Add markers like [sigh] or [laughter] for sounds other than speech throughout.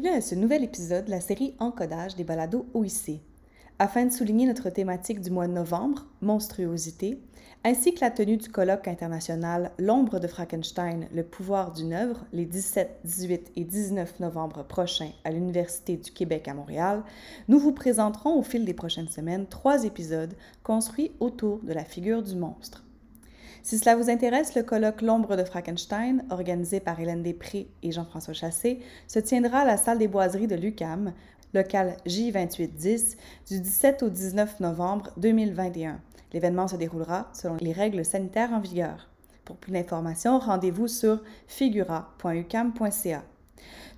Bienvenue à ce nouvel épisode de la série Encodage des balados OIC. Afin de souligner notre thématique du mois de novembre, monstruosité, ainsi que la tenue du colloque international L'ombre de Frankenstein, le pouvoir d'une œuvre, les 17, 18 et 19 novembre prochains à l'Université du Québec à Montréal, nous vous présenterons au fil des prochaines semaines trois épisodes construits autour de la figure du monstre. Si cela vous intéresse, le colloque L'ombre de Frankenstein, organisé par Hélène Després et Jean-François Chassé, se tiendra à la salle des boiseries de l'UCAM, local J2810, du 17 au 19 novembre 2021. L'événement se déroulera selon les règles sanitaires en vigueur. Pour plus d'informations, rendez-vous sur figura.ucam.ca.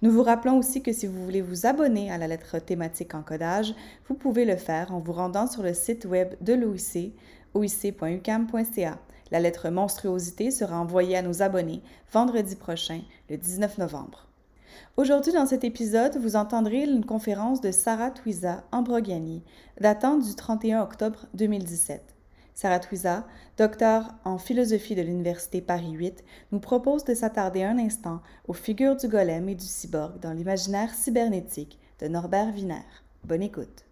Nous vous rappelons aussi que si vous voulez vous abonner à la lettre thématique encodage, vous pouvez le faire en vous rendant sur le site web de l'OIC, oic.ucam.ca. La lettre monstruosité sera envoyée à nos abonnés vendredi prochain, le 19 novembre. Aujourd'hui, dans cet épisode, vous entendrez une conférence de Sarah Twiza Ambrogiani, datant du 31 octobre 2017. Sarah Twiza, docteur en philosophie de l'Université Paris 8, nous propose de s'attarder un instant aux figures du golem et du cyborg dans l'imaginaire cybernétique de Norbert Wiener. Bonne écoute.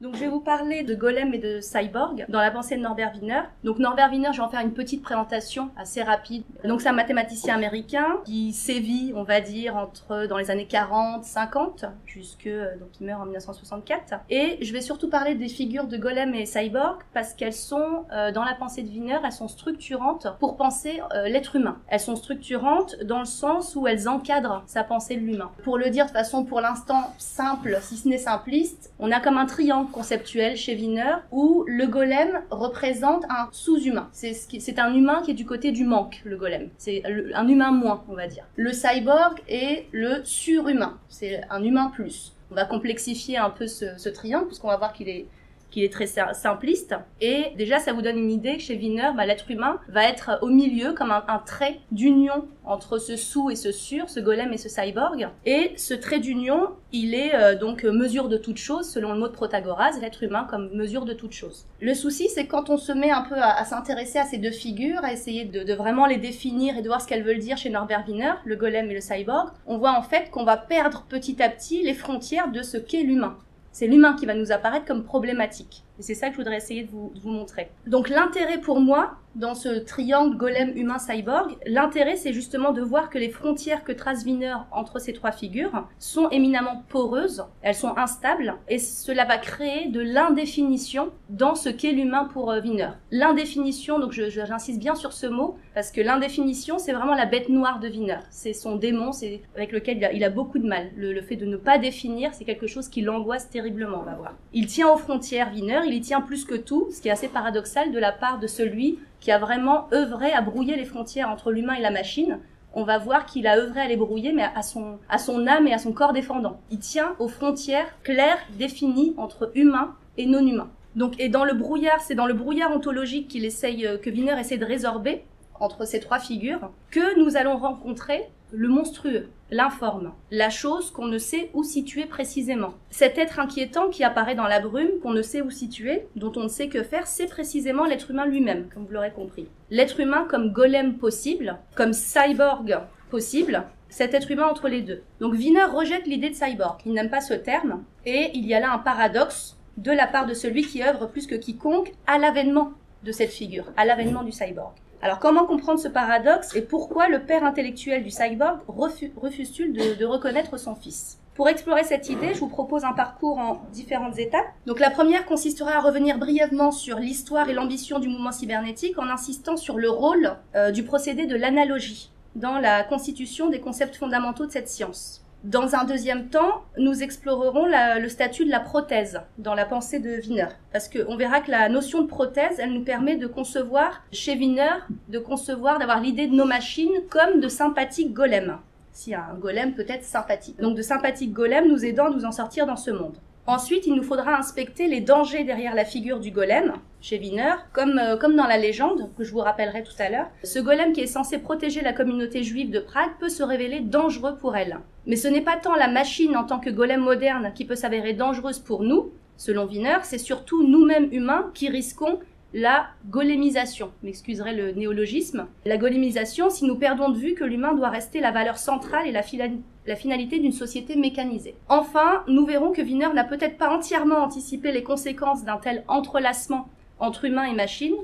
Donc je vais vous parler de Golem et de Cyborg dans la pensée de Norbert Wiener. Donc Norbert Wiener, je vais en faire une petite présentation assez rapide. Donc c'est un mathématicien américain qui sévit, on va dire, entre dans les années 40, 50, jusque donc il meurt en 1964. Et je vais surtout parler des figures de Golem et Cyborg parce qu'elles sont euh, dans la pensée de Wiener, elles sont structurantes pour penser euh, l'être humain. Elles sont structurantes dans le sens où elles encadrent sa pensée de l'humain. Pour le dire de façon pour l'instant simple, si ce n'est simpliste, on a comme un triangle conceptuel chez Wiener où le golem représente un sous-humain. C'est un humain qui est du côté du manque, le golem. C'est un humain moins, on va dire. Le cyborg est le surhumain. C'est un humain plus. On va complexifier un peu ce, ce triangle puisqu'on va voir qu'il est qu'il est très simpliste. Et déjà, ça vous donne une idée que chez Wiener, bah, l'être humain va être au milieu comme un, trait d'union entre ce sous et ce sur, ce golem et ce cyborg. Et ce trait d'union, il est euh, donc mesure de toute chose, selon le mot de Protagoras, l'être humain comme mesure de toute chose. Le souci, c'est quand on se met un peu à, s'intéresser à ces deux figures, à essayer de, de, vraiment les définir et de voir ce qu'elles veulent dire chez Norbert Wiener, le golem et le cyborg, on voit en fait qu'on va perdre petit à petit les frontières de ce qu'est l'humain c'est l'humain qui va nous apparaître comme problématique. Et c'est ça que je voudrais essayer de vous, de vous montrer. Donc l'intérêt pour moi, dans ce triangle golem humain cyborg, l'intérêt c'est justement de voir que les frontières que trace Wiener entre ces trois figures sont éminemment poreuses, elles sont instables, et cela va créer de l'indéfinition dans ce qu'est l'humain pour euh, Wiener. L'indéfinition, donc j'insiste bien sur ce mot, parce que l'indéfinition c'est vraiment la bête noire de Wiener. C'est son démon, c'est avec lequel il a, beaucoup de mal. Le, le fait de ne pas définir, c'est quelque chose qui l'angoisse terriblement, on va voir. Il tient aux frontières Wiener, il y tient plus que tout, ce qui est assez paradoxal de la part de celui qui a vraiment œuvré à brouiller les frontières entre l'humain et la machine. On va voir qu'il a œuvré à les brouiller, mais à son, à son âme et à son corps défendant. Il tient aux frontières claires, définies entre humain et non humain. Donc, et dans le brouillard, c'est dans le brouillard ontologique qu'il essaye, euh, que Wiener essaie de résorber entre ces trois figures, que nous allons rencontrer le monstrueux, l'informe, la chose qu'on ne sait où situer précisément. Cet être inquiétant qui apparaît dans la brume, qu'on ne sait où situer, dont on ne sait que faire, c'est précisément l'être humain lui-même, comme vous l'aurez compris. L'être humain comme golem possible, comme cyborg possible, cet être humain entre les deux. Donc Wiener rejette l'idée de cyborg, il n'aime pas ce terme, et il y a là un paradoxe de la part de celui qui œuvre plus que quiconque à l'avènement de cette figure, à l'avènement du cyborg. Alors comment comprendre ce paradoxe et pourquoi le père intellectuel du cyborg refuse-t-il de, reconnaître son fils? Pour explorer cette idée, je vous propose un parcours en différentes étapes. Donc la première consistera à revenir brièvement sur l'histoire et l'ambition du mouvement cybernétique en insistant sur le rôle euh, du procédé de l'analogie dans la constitution des concepts fondamentaux de cette science. Dans un deuxième temps, nous explorerons le statut de la prothèse dans la pensée de Wiener. Parce qu'on verra que la notion de prothèse, elle nous permet de concevoir, chez Wiener, de concevoir, d'avoir l'idée de nos machines comme de sympathiques golems. si un golem peut être sympathique. Donc de sympathiques golems nous aidant à nous en sortir dans ce monde. Ensuite, il nous faudra inspecter les dangers derrière la figure du golem, chez Wiener, comme, euh, comme dans la légende, que je vous rappellerai tout à l'heure. Ce golem qui est censé protéger la communauté juive de Prague peut se révéler dangereux pour elle. Mais ce n'est pas tant la machine en tant que golem moderne qui peut s'avérer dangereuse pour nous, selon Wiener, c'est surtout nous-mêmes humains qui risquons la golémisation. M'excuserez le néologisme. La golémisation, si nous perdons de vue que l'humain doit rester la valeur centrale et la, finalité d'une société mécanisée. Enfin, nous verrons que Wiener n'a peut-être pas entièrement anticipé les conséquences d'un tel entrelacement entre humains et machines,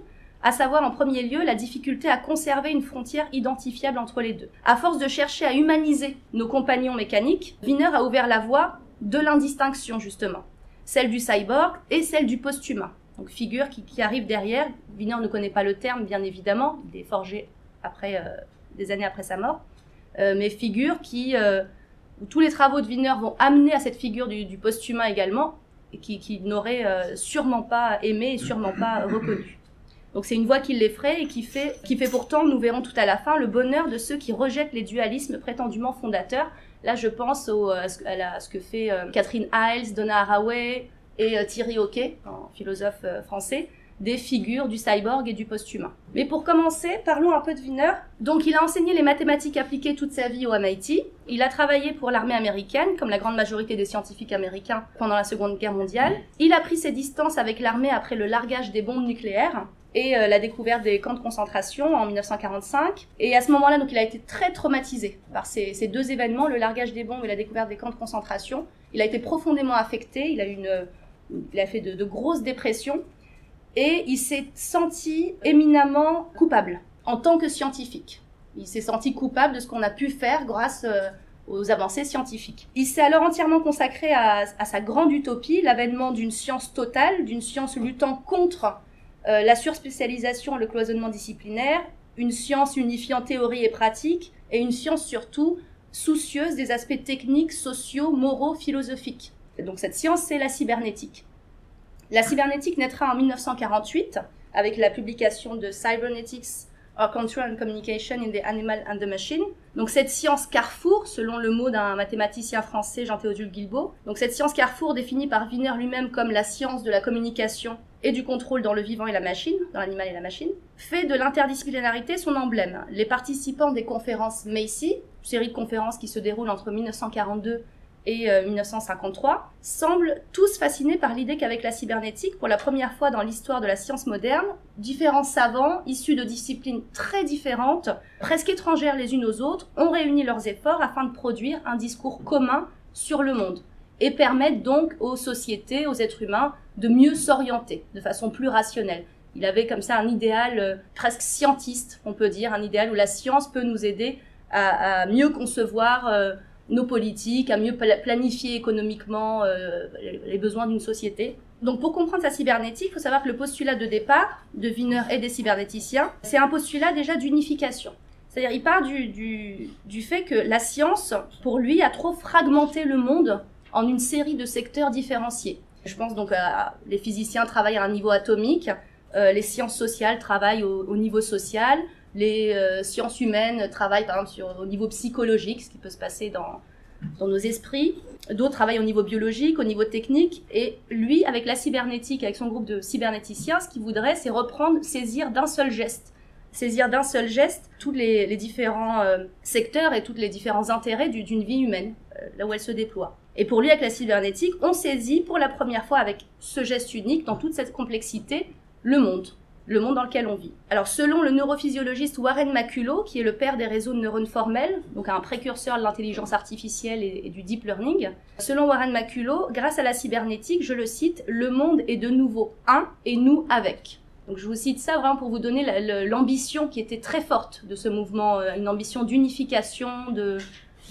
à savoir en premier lieu la difficulté à conserver une frontière identifiable entre les deux. À force de chercher à humaniser nos compagnons mécaniques, Wiener a ouvert la voie de l'indistinction justement, celle du cyborg et celle du post-humain donc figure qui, arrive derrière. Wiener ne connaît pas le terme, bien évidemment, il est forgé après, euh, des années après sa mort, euh, mais figure qui, euh, tous les travaux de Wiener vont amener à cette figure du, post-humain également, et qui, n'aurait sûrement pas aimé et sûrement pas [coughs] reconnu. Donc c'est une voix qui l'effraie et qui fait, qui fait pourtant, nous verrons tout à la fin, le bonheur de ceux qui rejettent les dualismes prétendument fondateurs. Là, je pense au, à, ce, que fait Catherine Hiles, Donna Haraway, et euh, Thierry Hockey, un philosophe euh, français, des figures du cyborg et du post-humain. Mais pour commencer, parlons un peu de Wiener. Donc il a enseigné les mathématiques appliquées toute sa vie au MIT. Il a travaillé pour l'armée américaine, comme la grande majorité des scientifiques américains pendant la Seconde Guerre mondiale. Il a pris ses distances avec l'armée après le largage des bombes nucléaires et euh, la découverte des camps de concentration en 1945. Et à ce moment-là, donc, il a été très traumatisé par ces, ces, deux événements, le largage des bombes et la découverte des camps de concentration. Il a été profondément affecté, il a une, il a fait de, grosses dépressions et il s'est senti éminemment coupable en tant que scientifique. Il s'est senti coupable de ce qu'on a pu faire grâce euh, aux avancées scientifiques. Il s'est alors entièrement consacré à, sa grande utopie, l'avènement d'une science totale, d'une science luttant contre euh, la surspécialisation et le cloisonnement disciplinaire, une science unifiant théorie et pratique, et une science surtout soucieuse des aspects techniques, sociaux, moraux, philosophiques. Donc cette science, c'est la cybernétique. La cybernétique naîtra en 1948 avec la publication de Cybernetics or Control and Communication in the Animal and the Machine. Donc cette science carrefour, selon le mot d'un mathématicien français Jean-Théodule Guilbault. Donc cette science carrefour définie par Wiener lui-même comme la science de la communication et du contrôle dans le vivant et la machine, dans l'animal et la machine, fait de l'interdisciplinarité son emblème. Les participants des conférences Macy, série de conférences qui se déroulent entre 1942 et 1953, euh, semblent tous fascinés par l'idée qu'avec la cybernétique, pour la première fois dans l'histoire de la science moderne, différents savants, issus de disciplines très différentes, presque étrangères les unes aux autres, ont réuni leurs efforts afin de produire un discours commun sur le monde et permettre donc aux sociétés, aux êtres humains, de mieux s'orienter de façon plus rationnelle. Il avait comme ça un idéal euh, presque scientiste, on peut dire, un idéal où la science peut nous aider à, mieux concevoir euh, nos politiques, à mieux planifier économiquement euh, les besoins d'une société. Donc pour comprendre sa cybernétique, il faut savoir que le postulat de départ de Wiener et des cybernéticiens, c'est un postulat déjà d'unification. C'est-à-dire il part du, du, fait que la science, pour lui, a trop fragmenté le monde en une série de secteurs différenciés. Je pense donc à les physiciens travaillent à un niveau atomique, euh, les sciences sociales travaillent au niveau social, les euh, sciences humaines travaillent par exemple sur, au niveau psychologique, ce qui peut se passer dans, dans nos esprits. D'autres travaillent au niveau biologique, au niveau technique. Et lui, avec la cybernétique, avec son groupe de cybernéticiens, ce qu'il voudrait, c'est reprendre, saisir d'un seul geste. Saisir d'un seul geste tous les, différents euh, secteurs et tous les différents intérêts d'une vie humaine, euh, là où elle se déploie. Et pour lui, avec la cybernétique, on saisit pour la première fois avec ce geste unique, dans toute cette complexité, le monde le monde dans lequel on vit. Alors selon le neurophysiologiste Warren Maculo, qui est le père des réseaux de neurones formels, donc un précurseur de l'intelligence artificielle et, du deep learning, selon Warren Maculo, grâce à la cybernétique, je le cite, le monde est de nouveau un et nous avec. Donc je vous cite ça vraiment pour vous donner l'ambition qui était très forte de ce mouvement, euh, une ambition d'unification, de,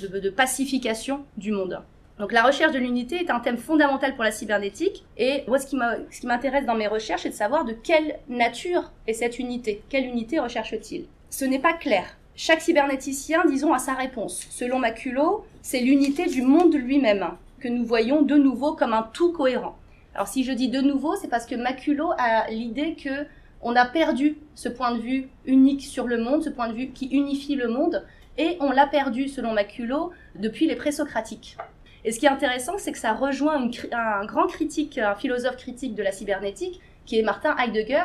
de pacification du monde. Donc la recherche de l'unité est un thème fondamental pour la cybernétique. Et moi, ce qui m'intéresse dans mes recherches, c'est de savoir de quelle nature est cette unité. Quelle unité recherche-t-il? Ce n'est pas clair. Chaque cybernéticien, disons, a sa réponse. Selon Maculo, c'est l'unité du monde lui-même que nous voyons de nouveau comme un tout cohérent. Alors si je dis de nouveau, c'est parce que Maculo a l'idée que on a perdu ce point de vue unique sur le monde, ce point de vue qui unifie le monde, et on l'a perdu, selon Maculo, depuis les présocratiques. Et ce qui est intéressant, c'est que ça rejoint un grand critique, un philosophe critique de la cybernétique, qui est Martin Heidegger.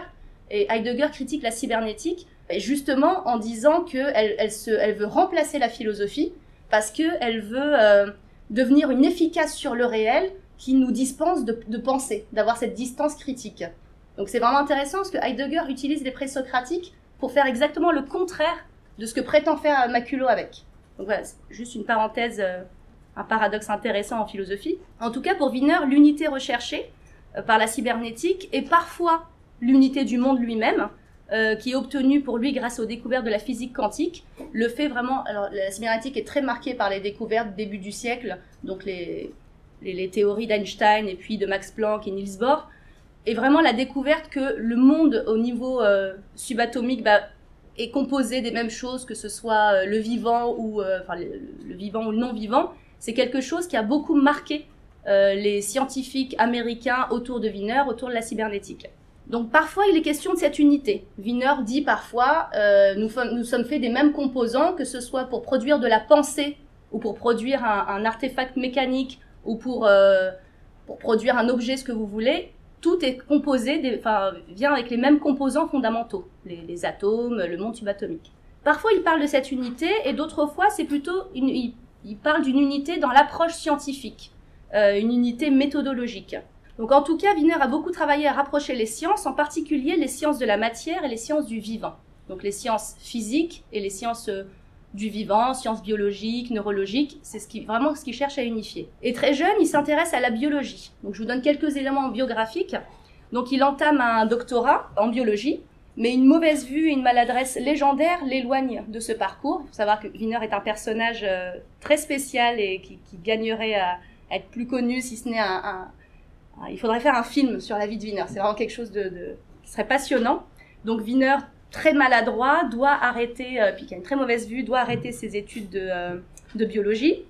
Et Heidegger critique la cybernétique justement en disant qu'elle elle, veut remplacer la philosophie parce qu'elle veut euh, devenir une efficace sur le réel qui nous dispense de, de penser, d'avoir cette distance critique. Donc c'est vraiment intéressant parce que Heidegger utilise les présocratiques pour faire exactement le contraire de ce que prétend faire Maculo avec. Donc voilà, juste une parenthèse, euh, un paradoxe intéressant en philosophie. En tout cas, pour Wiener, l'unité recherchée euh, par la cybernétique est parfois l'unité du monde lui-même, euh, qui est obtenue pour lui grâce aux découvertes de la physique quantique. Le fait vraiment, alors la cybernétique est très marquée par les découvertes début du siècle, donc les, les, théories d'Einstein et puis de Max Planck et Niels Bohr, et vraiment la découverte que le monde au niveau subatomique bah, est composé des mêmes choses, que ce soit euh, le vivant ou euh, enfin le, vivant ou le non vivant, c'est quelque chose qui a beaucoup marqué euh, les scientifiques américains autour de Wiener, autour de la cybernétique. Donc parfois il est question de cette unité. Wiener dit parfois nous, nous, sommes faits des mêmes composants, que ce soit pour produire de la pensée ou pour produire un, artefact mécanique ou pour, pour produire un objet, ce que vous voulez tout est composé, enfin, vient avec les mêmes composants fondamentaux, les, atomes, le monde subatomique. Parfois, il parle de cette unité, et d'autres fois, c'est plutôt, une, parle d'une unité dans l'approche scientifique, euh, une unité méthodologique. Donc, en tout cas, Wiener a beaucoup travaillé à rapprocher les sciences, en particulier les sciences de la matière et les sciences du vivant. Donc, les sciences physiques et les sciences euh, du vivant, sciences biologiques, neurologiques, c'est ce qui, vraiment ce qu'il cherche à unifier. Et très jeune, il s'intéresse à la biologie. Donc je vous donne quelques éléments biographiques. Donc il entame un doctorat en biologie, mais une mauvaise vue et une maladresse légendaire l'éloignent de ce parcours. Il faut savoir que Wiener est un personnage euh, très spécial et qui, gagnerait à, être plus connu si ce n'est un, Il faudrait faire un film sur la vie de Wiener. C'est vraiment quelque chose de, de, qui serait passionnant. Donc Wiener très maladroit, doit arrêter, euh, puis qui a une très mauvaise vue, doit arrêter ses études de, euh, de biologie.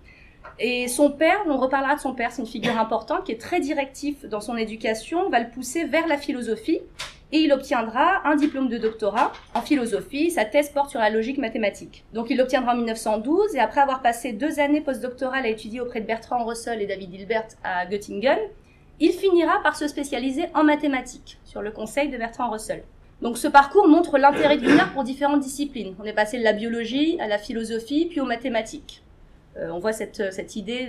Et son père, on reparlera de son père, c'est une figure importante qui est très directif dans son éducation, va le pousser vers la philosophie et il obtiendra un diplôme de doctorat en philosophie. Sa thèse porte sur la logique mathématique. Donc il l'obtiendra en 1912 et après avoir passé deux années postdoctorales à étudier auprès de Bertrand Russell et David Hilbert à Göttingen, il finira par se spécialiser en mathématiques sur le conseil de Bertrand Russell. Donc ce parcours montre l'intérêt de Wiener pour différentes disciplines. On est passé de la biologie à la philosophie, puis aux mathématiques. Euh, on voit cette, cette idée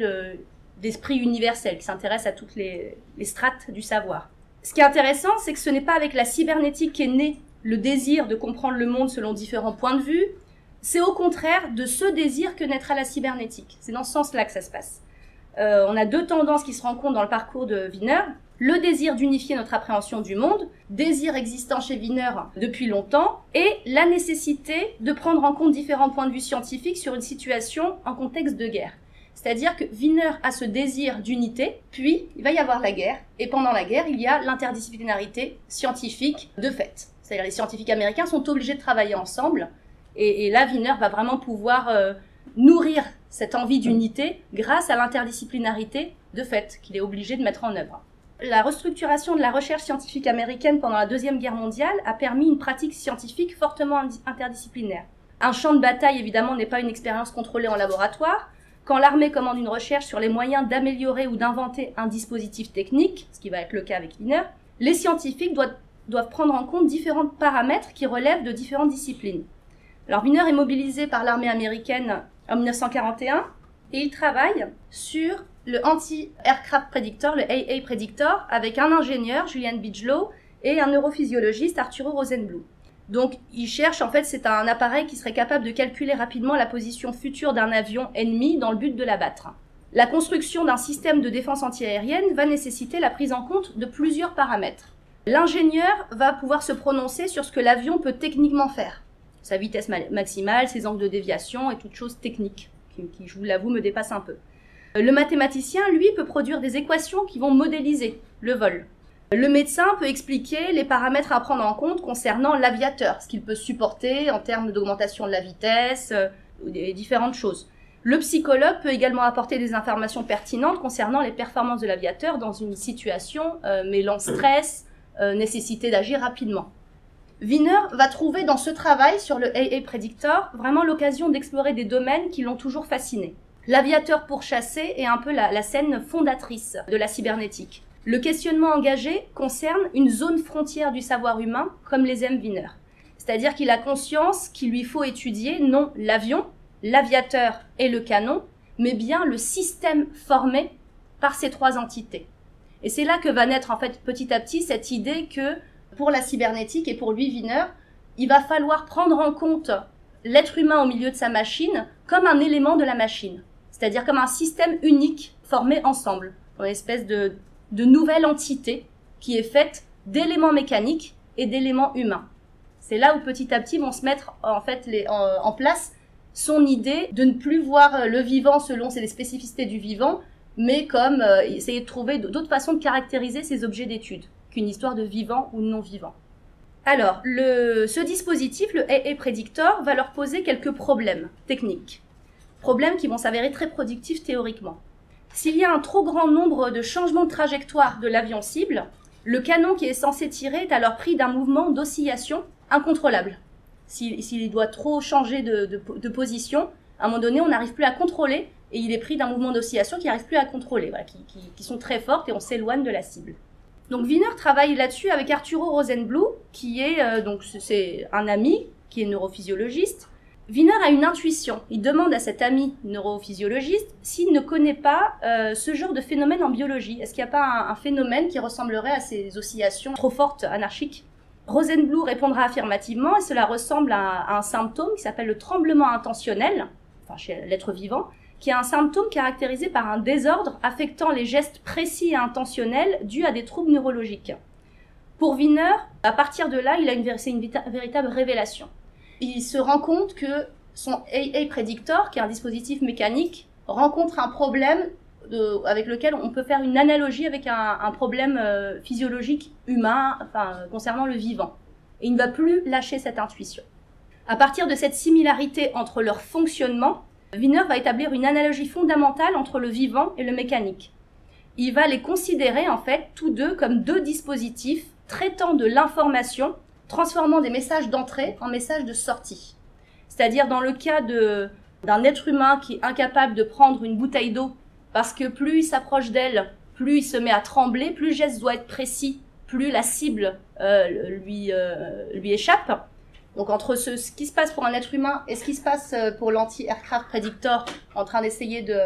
d'esprit universel qui s'intéresse à toutes les, les strates du savoir. Ce qui est intéressant, c'est que ce n'est pas avec la cybernétique qu'est né le désir de comprendre le monde selon différents points de vue, c'est au contraire de ce désir que naîtra la cybernétique. C'est dans ce sens-là que ça se passe. Euh, on a deux tendances qui se rencontrent dans le parcours de Wiener le désir d'unifier notre appréhension du monde, désir existant chez Wiener depuis longtemps, et la nécessité de prendre en compte différents points de vue scientifiques sur une situation en contexte de guerre. C'est-à-dire que Wiener a ce désir d'unité, puis il va y avoir la guerre, et pendant la guerre, il y a l'interdisciplinarité scientifique de fait. C'est-à-dire les scientifiques américains sont obligés de travailler ensemble, et, là, Wiener va vraiment pouvoir euh, nourrir cette envie d'unité grâce à l'interdisciplinarité de fait qu'il est obligé de mettre en œuvre. La restructuration de la recherche scientifique américaine pendant la Deuxième Guerre mondiale a permis une pratique scientifique fortement interdisciplinaire. Un champ de bataille, évidemment, n'est pas une expérience contrôlée en laboratoire. Quand l'armée commande une recherche sur les moyens d'améliorer ou d'inventer un dispositif technique, ce qui va être le cas avec Wiener, les scientifiques doivent, doivent prendre en compte différents paramètres qui relèvent de différentes disciplines. Alors Wiener est mobilisé par l'armée américaine en 1941 et il travaille sur le Anti-Aircraft Predictor, le AA Predictor, avec un ingénieur, Julian Bigelow, et un neurophysiologiste, Arturo Rosenblum. Donc, il cherche, en fait, c'est un appareil qui serait capable de calculer rapidement la position future d'un avion ennemi dans le but de l'abattre. La construction d'un système de défense antiaérienne va nécessiter la prise en compte de plusieurs paramètres. L'ingénieur va pouvoir se prononcer sur ce que l'avion peut techniquement faire. Sa vitesse maximale, ses angles de déviation et toutes choses techniques, qui, qui je vous l'avoue, me dépassent un peu. Le mathématicien, lui, peut produire des équations qui vont modéliser le vol. Le médecin peut expliquer les paramètres à prendre en compte concernant l'aviateur, ce qu'il peut supporter en termes d'augmentation de la vitesse, euh, et différentes choses. Le psychologue peut également apporter des informations pertinentes concernant les performances de l'aviateur dans une situation euh, mêlant stress, euh, nécessité d'agir rapidement. Wiener va trouver dans ce travail sur le AA Predictor vraiment l'occasion d'explorer des domaines qui l'ont toujours fasciné. L'aviateur pourchassé est un peu la, la scène fondatrice de la cybernétique. Le questionnement engagé concerne une zone frontière du savoir humain, comme les aime Wiener. C'est-à-dire qu'il a conscience qu'il lui faut étudier non l'avion, l'aviateur et le canon, mais bien le système formé par ces trois entités. Et c'est là que va naître en fait petit à petit cette idée que pour la cybernétique et pour lui Wiener, il va falloir prendre en compte l'être humain au milieu de sa machine comme un élément de la machine, c'est-à-dire comme un système unique formé ensemble, une espèce de, de nouvelle entité qui est faite d'éléments mécaniques et d'éléments humains. C'est là où petit à petit vont se mettre en fait en, place son idée de ne plus voir le vivant selon ses spécificités du vivant, mais comme euh, essayer de trouver d'autres façons de caractériser ces objets d'étude qu'une histoire de vivant ou non vivant. Alors, ce dispositif, le AA Predictor, va leur poser quelques problèmes techniques. Problèmes qui vont s'avérer très productifs théoriquement. S'il y a un trop grand nombre de changements de trajectoire de l'avion cible, le canon qui est censé tirer est alors pris d'un mouvement d'oscillation incontrôlable. S'il doit trop changer de, de, position, à un moment donné, on n'arrive plus à contrôler et il est pris d'un mouvement d'oscillation qui n'arrive plus à contrôler, qui, qui, sont très fortes et on s'éloigne de la cible. Donc Wiener travaille là-dessus avec Arturo Rosenblum, qui est euh, donc c'est un ami qui est neurophysiologiste. Wiener a une intuition. Il demande à cet ami neurophysiologiste s'il ne connaît pas euh, ce genre de phénomène en biologie. Est-ce qu'il n'y a pas un, phénomène qui ressemblerait à ces oscillations trop fortes, anarchiques? Rosenblum répondra affirmativement et cela ressemble à, un symptôme qui s'appelle le tremblement intentionnel, enfin chez l'être vivant, qui est un symptôme caractérisé par un désordre affectant les gestes précis et intentionnels dus à des troubles neurologiques. Pour Wiener, à partir de là, il a c'est une véritable révélation. Il se rend compte que son AA Predictor, qui est un dispositif mécanique, rencontre un problème de, avec lequel on peut faire une analogie avec un, problème euh, physiologique humain, enfin, concernant le vivant. Et il ne va plus lâcher cette intuition. À partir de cette similarité entre leur fonctionnement, Wiener va établir une analogie fondamentale entre le vivant et le mécanique. Il va les considérer en fait tous deux comme deux dispositifs traitant de l'information, transformant des messages d'entrée en messages de sortie. C'est-à-dire dans le cas d'un être humain qui est incapable de prendre une bouteille d'eau parce que plus il s'approche d'elle, plus il se met à trembler, plus le geste doit être précis, plus la cible euh, lui, euh, lui échappe. Donc entre ce, qui se passe pour un être humain et ce qui se passe euh, pour l'anti-aircraft predictor en train d'essayer de,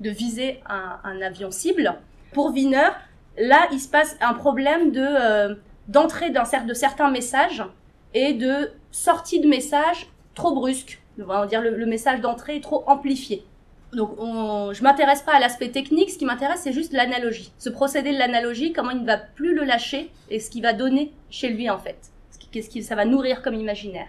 de, viser un, un, avion cible, pour Wiener, là il se passe un problème de d'entrée d'un de certains messages et de sortie de messages trop brusques. On dire le, le message d'entrée est trop amplifié. Donc on, je m'intéresse pas à l'aspect technique, ce qui m'intéresse c'est juste l'analogie. Ce procédé de l'analogie, comment il ne va plus le lâcher et ce qu'il va donner chez lui en fait qu'est-ce que ça va nourrir comme imaginaire.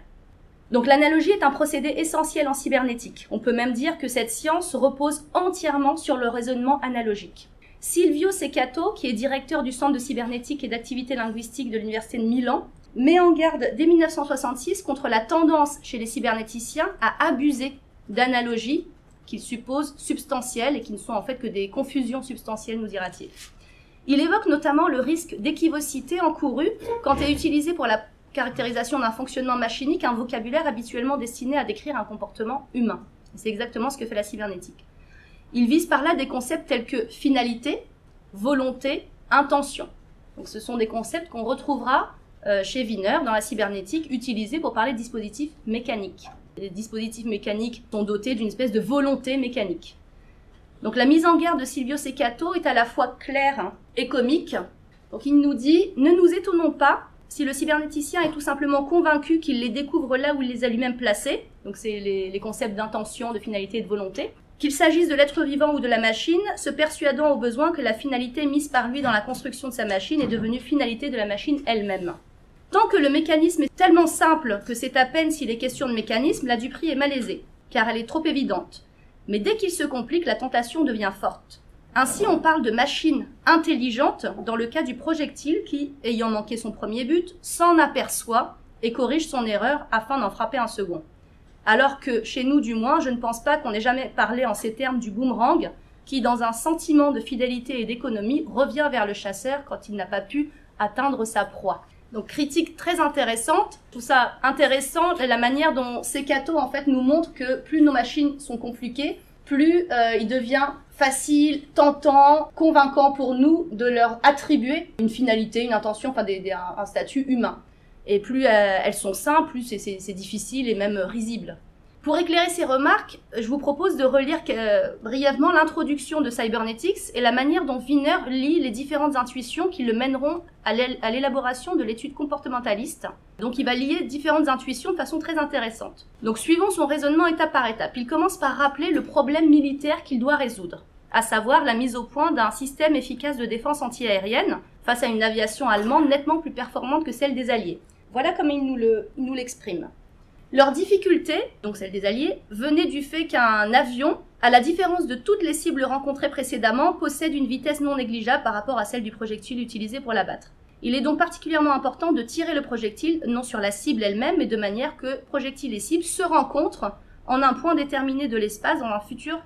Donc l'analogie est un procédé essentiel en cybernétique. On peut même dire que cette science repose entièrement sur le raisonnement analogique. Silvio Secato, qui est directeur du Centre de cybernétique et d'activité linguistique de l'Université de Milan, met en garde dès 1966 contre la tendance chez les cybernéticiens à abuser d'analogies qu'ils supposent substantielles et qui ne sont en fait que des confusions substantielles, nous dira-t-il. Il évoque notamment le risque d'équivocité encouru quand est utilisé pour la caractérisation d'un fonctionnement machinique un vocabulaire habituellement destiné à décrire un comportement humain. C'est exactement ce que fait la cybernétique. Il vise par là des concepts tels que finalité, volonté, intention. Donc ce sont des concepts qu'on retrouvera euh, chez Wiener dans la cybernétique utilisés pour parler de dispositifs mécaniques. Les dispositifs mécaniques sont dotés d'une espèce de volonté mécanique. Donc la mise en garde de Silvio Secato est à la fois claire hein, et comique. Donc il nous dit ne nous étonnons pas si le cybernéticien est tout simplement convaincu qu'il les découvre là où il les a lui-même placés, donc c'est les, concepts d'intention, de finalité et de volonté, qu'il s'agisse de l'être vivant ou de la machine, se persuadant au besoin que la finalité mise par lui dans la construction de sa machine est devenue finalité de la machine elle-même. Tant que le mécanisme est tellement simple que c'est à peine s'il est question de mécanisme, la duperie est malaisée, car elle est trop évidente. Mais dès qu'il se complique, la tentation devient forte. Ainsi, on parle de machine intelligente dans le cas du projectile qui, ayant manqué son premier but, s'en aperçoit et corrige son erreur afin d'en frapper un second. Alors que, chez nous du moins, je ne pense pas qu'on ait jamais parlé en ces termes du boomerang, qui, dans un sentiment de fidélité et d'économie, revient vers le chasseur quand il n'a pas pu atteindre sa proie. Donc critique très intéressante, tout ça intéressant, la manière dont Sekato en fait nous montre que plus nos machines sont compliquées, plus euh, il devient facile, tentant, convaincant pour nous de leur attribuer une finalité, une intention, enfin un, statut humain. Et plus euh, elles sont simples, plus c'est difficile et même risible. Pour éclairer ces remarques, je vous propose de relire euh, brièvement l'introduction de Cybernetics et la manière dont Wiener lit les différentes intuitions qui le mèneront à l'élaboration de l'étude comportementaliste. Donc il va lier différentes intuitions de façon très intéressante. Donc suivons son raisonnement étape par étape. Il commence par rappeler le problème militaire qu'il doit résoudre, à savoir la mise au point d'un système efficace de défense antiaérienne face à une aviation allemande nettement plus performante que celle des Alliés. Voilà comme il nous l'exprime. Leur difficulté, donc celle des Alliés, venait du fait qu'un avion, à la différence de toutes les cibles rencontrées précédemment, possède une vitesse non négligeable par rapport à celle du projectile utilisé pour l'abattre. Il est donc particulièrement important de tirer le projectile non sur la cible elle-même, mais de manière que projectile et cible se rencontrent en un point déterminé de l'espace dans un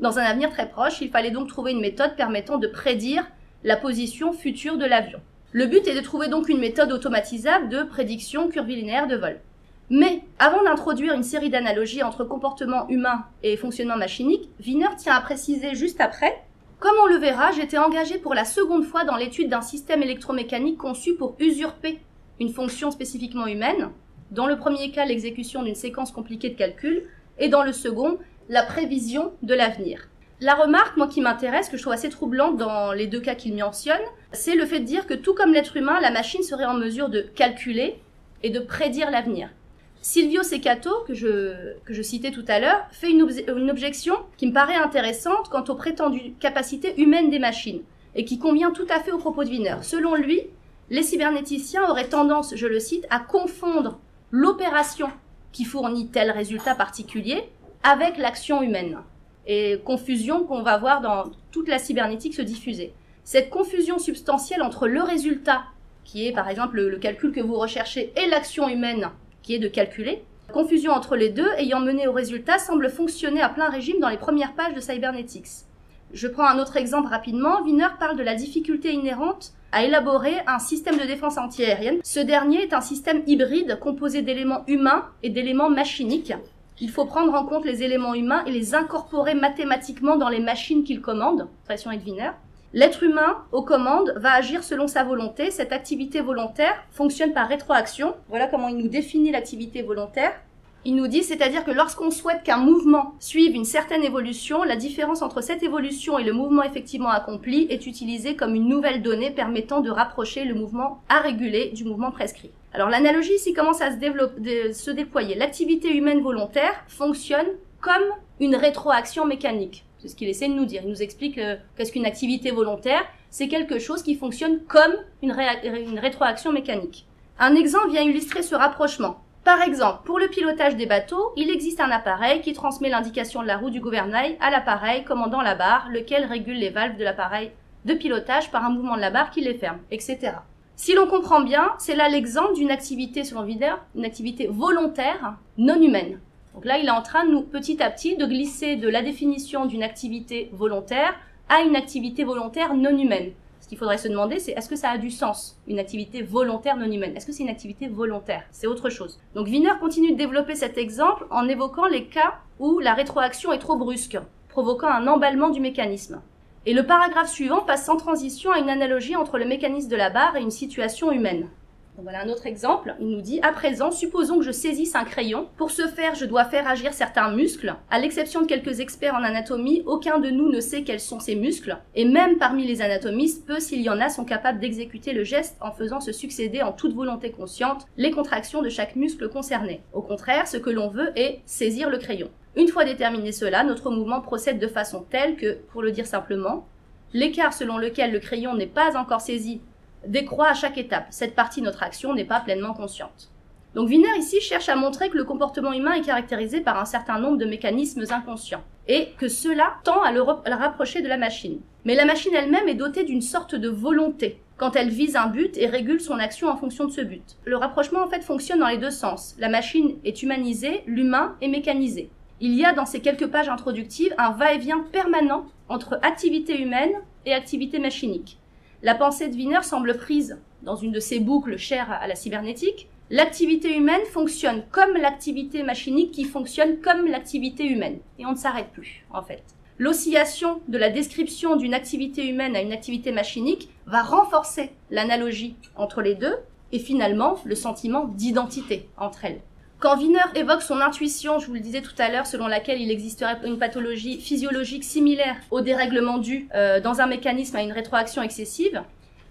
dans un avenir très proche. Il fallait donc trouver une méthode permettant de prédire la position future de l'avion. Le but est de trouver donc une méthode automatisable de prédiction curvilinéaire de vol. Mais avant d'introduire une série d'analogies entre comportement humain et fonctionnement machinique, Wiener tient à préciser juste après comme on le verra, j'étais engagé pour la seconde fois dans l'étude d'un système électromécanique conçu pour usurper une fonction spécifiquement humaine, dans le premier cas l'exécution d'une séquence compliquée de calcul, et dans le second la prévision de l'avenir. La remarque, moi qui m'intéresse, que je trouve assez troublante dans les deux cas qu'il mentionne, c'est le fait de dire que tout comme l'être humain, la machine serait en mesure de calculer et de prédire l'avenir. Silvio Secato, que je, citais tout à l'heure, fait une, une, objection qui me paraît intéressante quant aux prétendues capacités humaines des machines, et qui convient tout à fait au propos de Wiener. Selon lui, les cybernéticiens auraient tendance, je le cite, à confondre l'opération qui fournit tel résultat particulier avec l'action humaine. Et confusion qu'on va voir dans toute la cybernétique se diffuser. Cette confusion substantielle entre le résultat, qui est par exemple le calcul que vous recherchez, et l'action humaine qui est de calculer. confusion entre les deux ayant mené au résultat semble fonctionner à plein régime dans les premières pages de Cybernetics. Je prends un autre exemple rapidement. Wiener parle de la difficulté inhérente à élaborer un système de défense antiaérienne. Ce dernier est un système hybride composé d'éléments humains et d'éléments machiniques. Il faut prendre en compte les éléments humains et les incorporer mathématiquement dans les machines qu'il commande. Pression et. L'être humain, aux commandes, va agir selon sa volonté. Cette activité volontaire fonctionne par rétroaction. Voilà comment il nous définit l'activité volontaire. Il nous dit, c'est-à-dire que lorsqu'on souhaite qu'un mouvement suive une certaine évolution, la différence entre cette évolution et le mouvement effectivement accompli est utilisée comme une nouvelle donnée permettant de rapprocher le mouvement à réguler du mouvement prescrit. Alors l'analogie ici commence à se, déployer. L'activité humaine volontaire fonctionne comme une rétroaction mécanique. C'est ce qu'il essaie de nous dire. Il nous explique euh, qu'est-ce qu'une activité volontaire? C'est quelque chose qui fonctionne comme une rétroaction mécanique. Un exemple vient illustrer ce rapprochement. Par exemple, pour le pilotage des bateaux, il existe un appareil qui transmet l'indication de la roue du gouvernail à l'appareil commandant la barre, lequel régule les valves de l'appareil de pilotage par un mouvement de la barre qui les ferme, etc. Si l'on comprend bien, c'est là l'exemple d'une activité, selon Wider, une activité volontaire non humaine. Donc là, il est en train, nous, petit à petit, de glisser de la définition d'une activité volontaire à une activité volontaire non humaine. Ce qu'il faudrait se demander, c'est est-ce que ça a du sens, une activité volontaire non humaine? Est-ce que c'est une activité volontaire? C'est autre chose. Donc Wiener continue de développer cet exemple en évoquant les cas où la rétroaction est trop brusque, provoquant un emballement du mécanisme. Et le paragraphe suivant passe sans transition à une analogie entre le mécanisme de la barre et une situation humaine voilà un autre exemple. Il nous dit, à présent, supposons que je saisisse un crayon. Pour ce faire, je dois faire agir certains muscles. À l'exception de quelques experts en anatomie, aucun de nous ne sait quels sont ces muscles. Et même parmi les anatomistes, peu s'il y en a sont capables d'exécuter le geste en faisant se succéder en toute volonté consciente les contractions de chaque muscle concerné. Au contraire, ce que l'on veut est saisir le crayon. Une fois déterminé cela, notre mouvement procède de façon telle que, pour le dire simplement, l'écart selon lequel le crayon n'est pas encore saisi décroît à chaque étape. Cette partie de notre action n'est pas pleinement consciente. Donc Wiener ici cherche à montrer que le comportement humain est caractérisé par un certain nombre de mécanismes inconscients et que cela tend à le, rapprocher de la machine. Mais la machine elle-même est dotée d'une sorte de volonté quand elle vise un but et régule son action en fonction de ce but. Le rapprochement en fait fonctionne dans les deux sens. La machine est humanisée, l'humain est mécanisé. Il y a dans ces quelques pages introductives un va-et-vient permanent entre activité humaine et activité machinique. La pensée de Wiener semble prise dans une de ces boucles chères à la cybernétique, l'activité humaine fonctionne comme l'activité machinique qui fonctionne comme l'activité humaine. Et on ne s'arrête plus, en fait. L'oscillation de la description d'une activité humaine à une activité machinique va renforcer l'analogie entre les deux et finalement le sentiment d'identité entre elles. Quand Wiener évoque son intuition, je vous le disais tout à l'heure, selon laquelle il existerait une pathologie physiologique similaire au dérèglement dû euh, dans un mécanisme à une rétroaction excessive,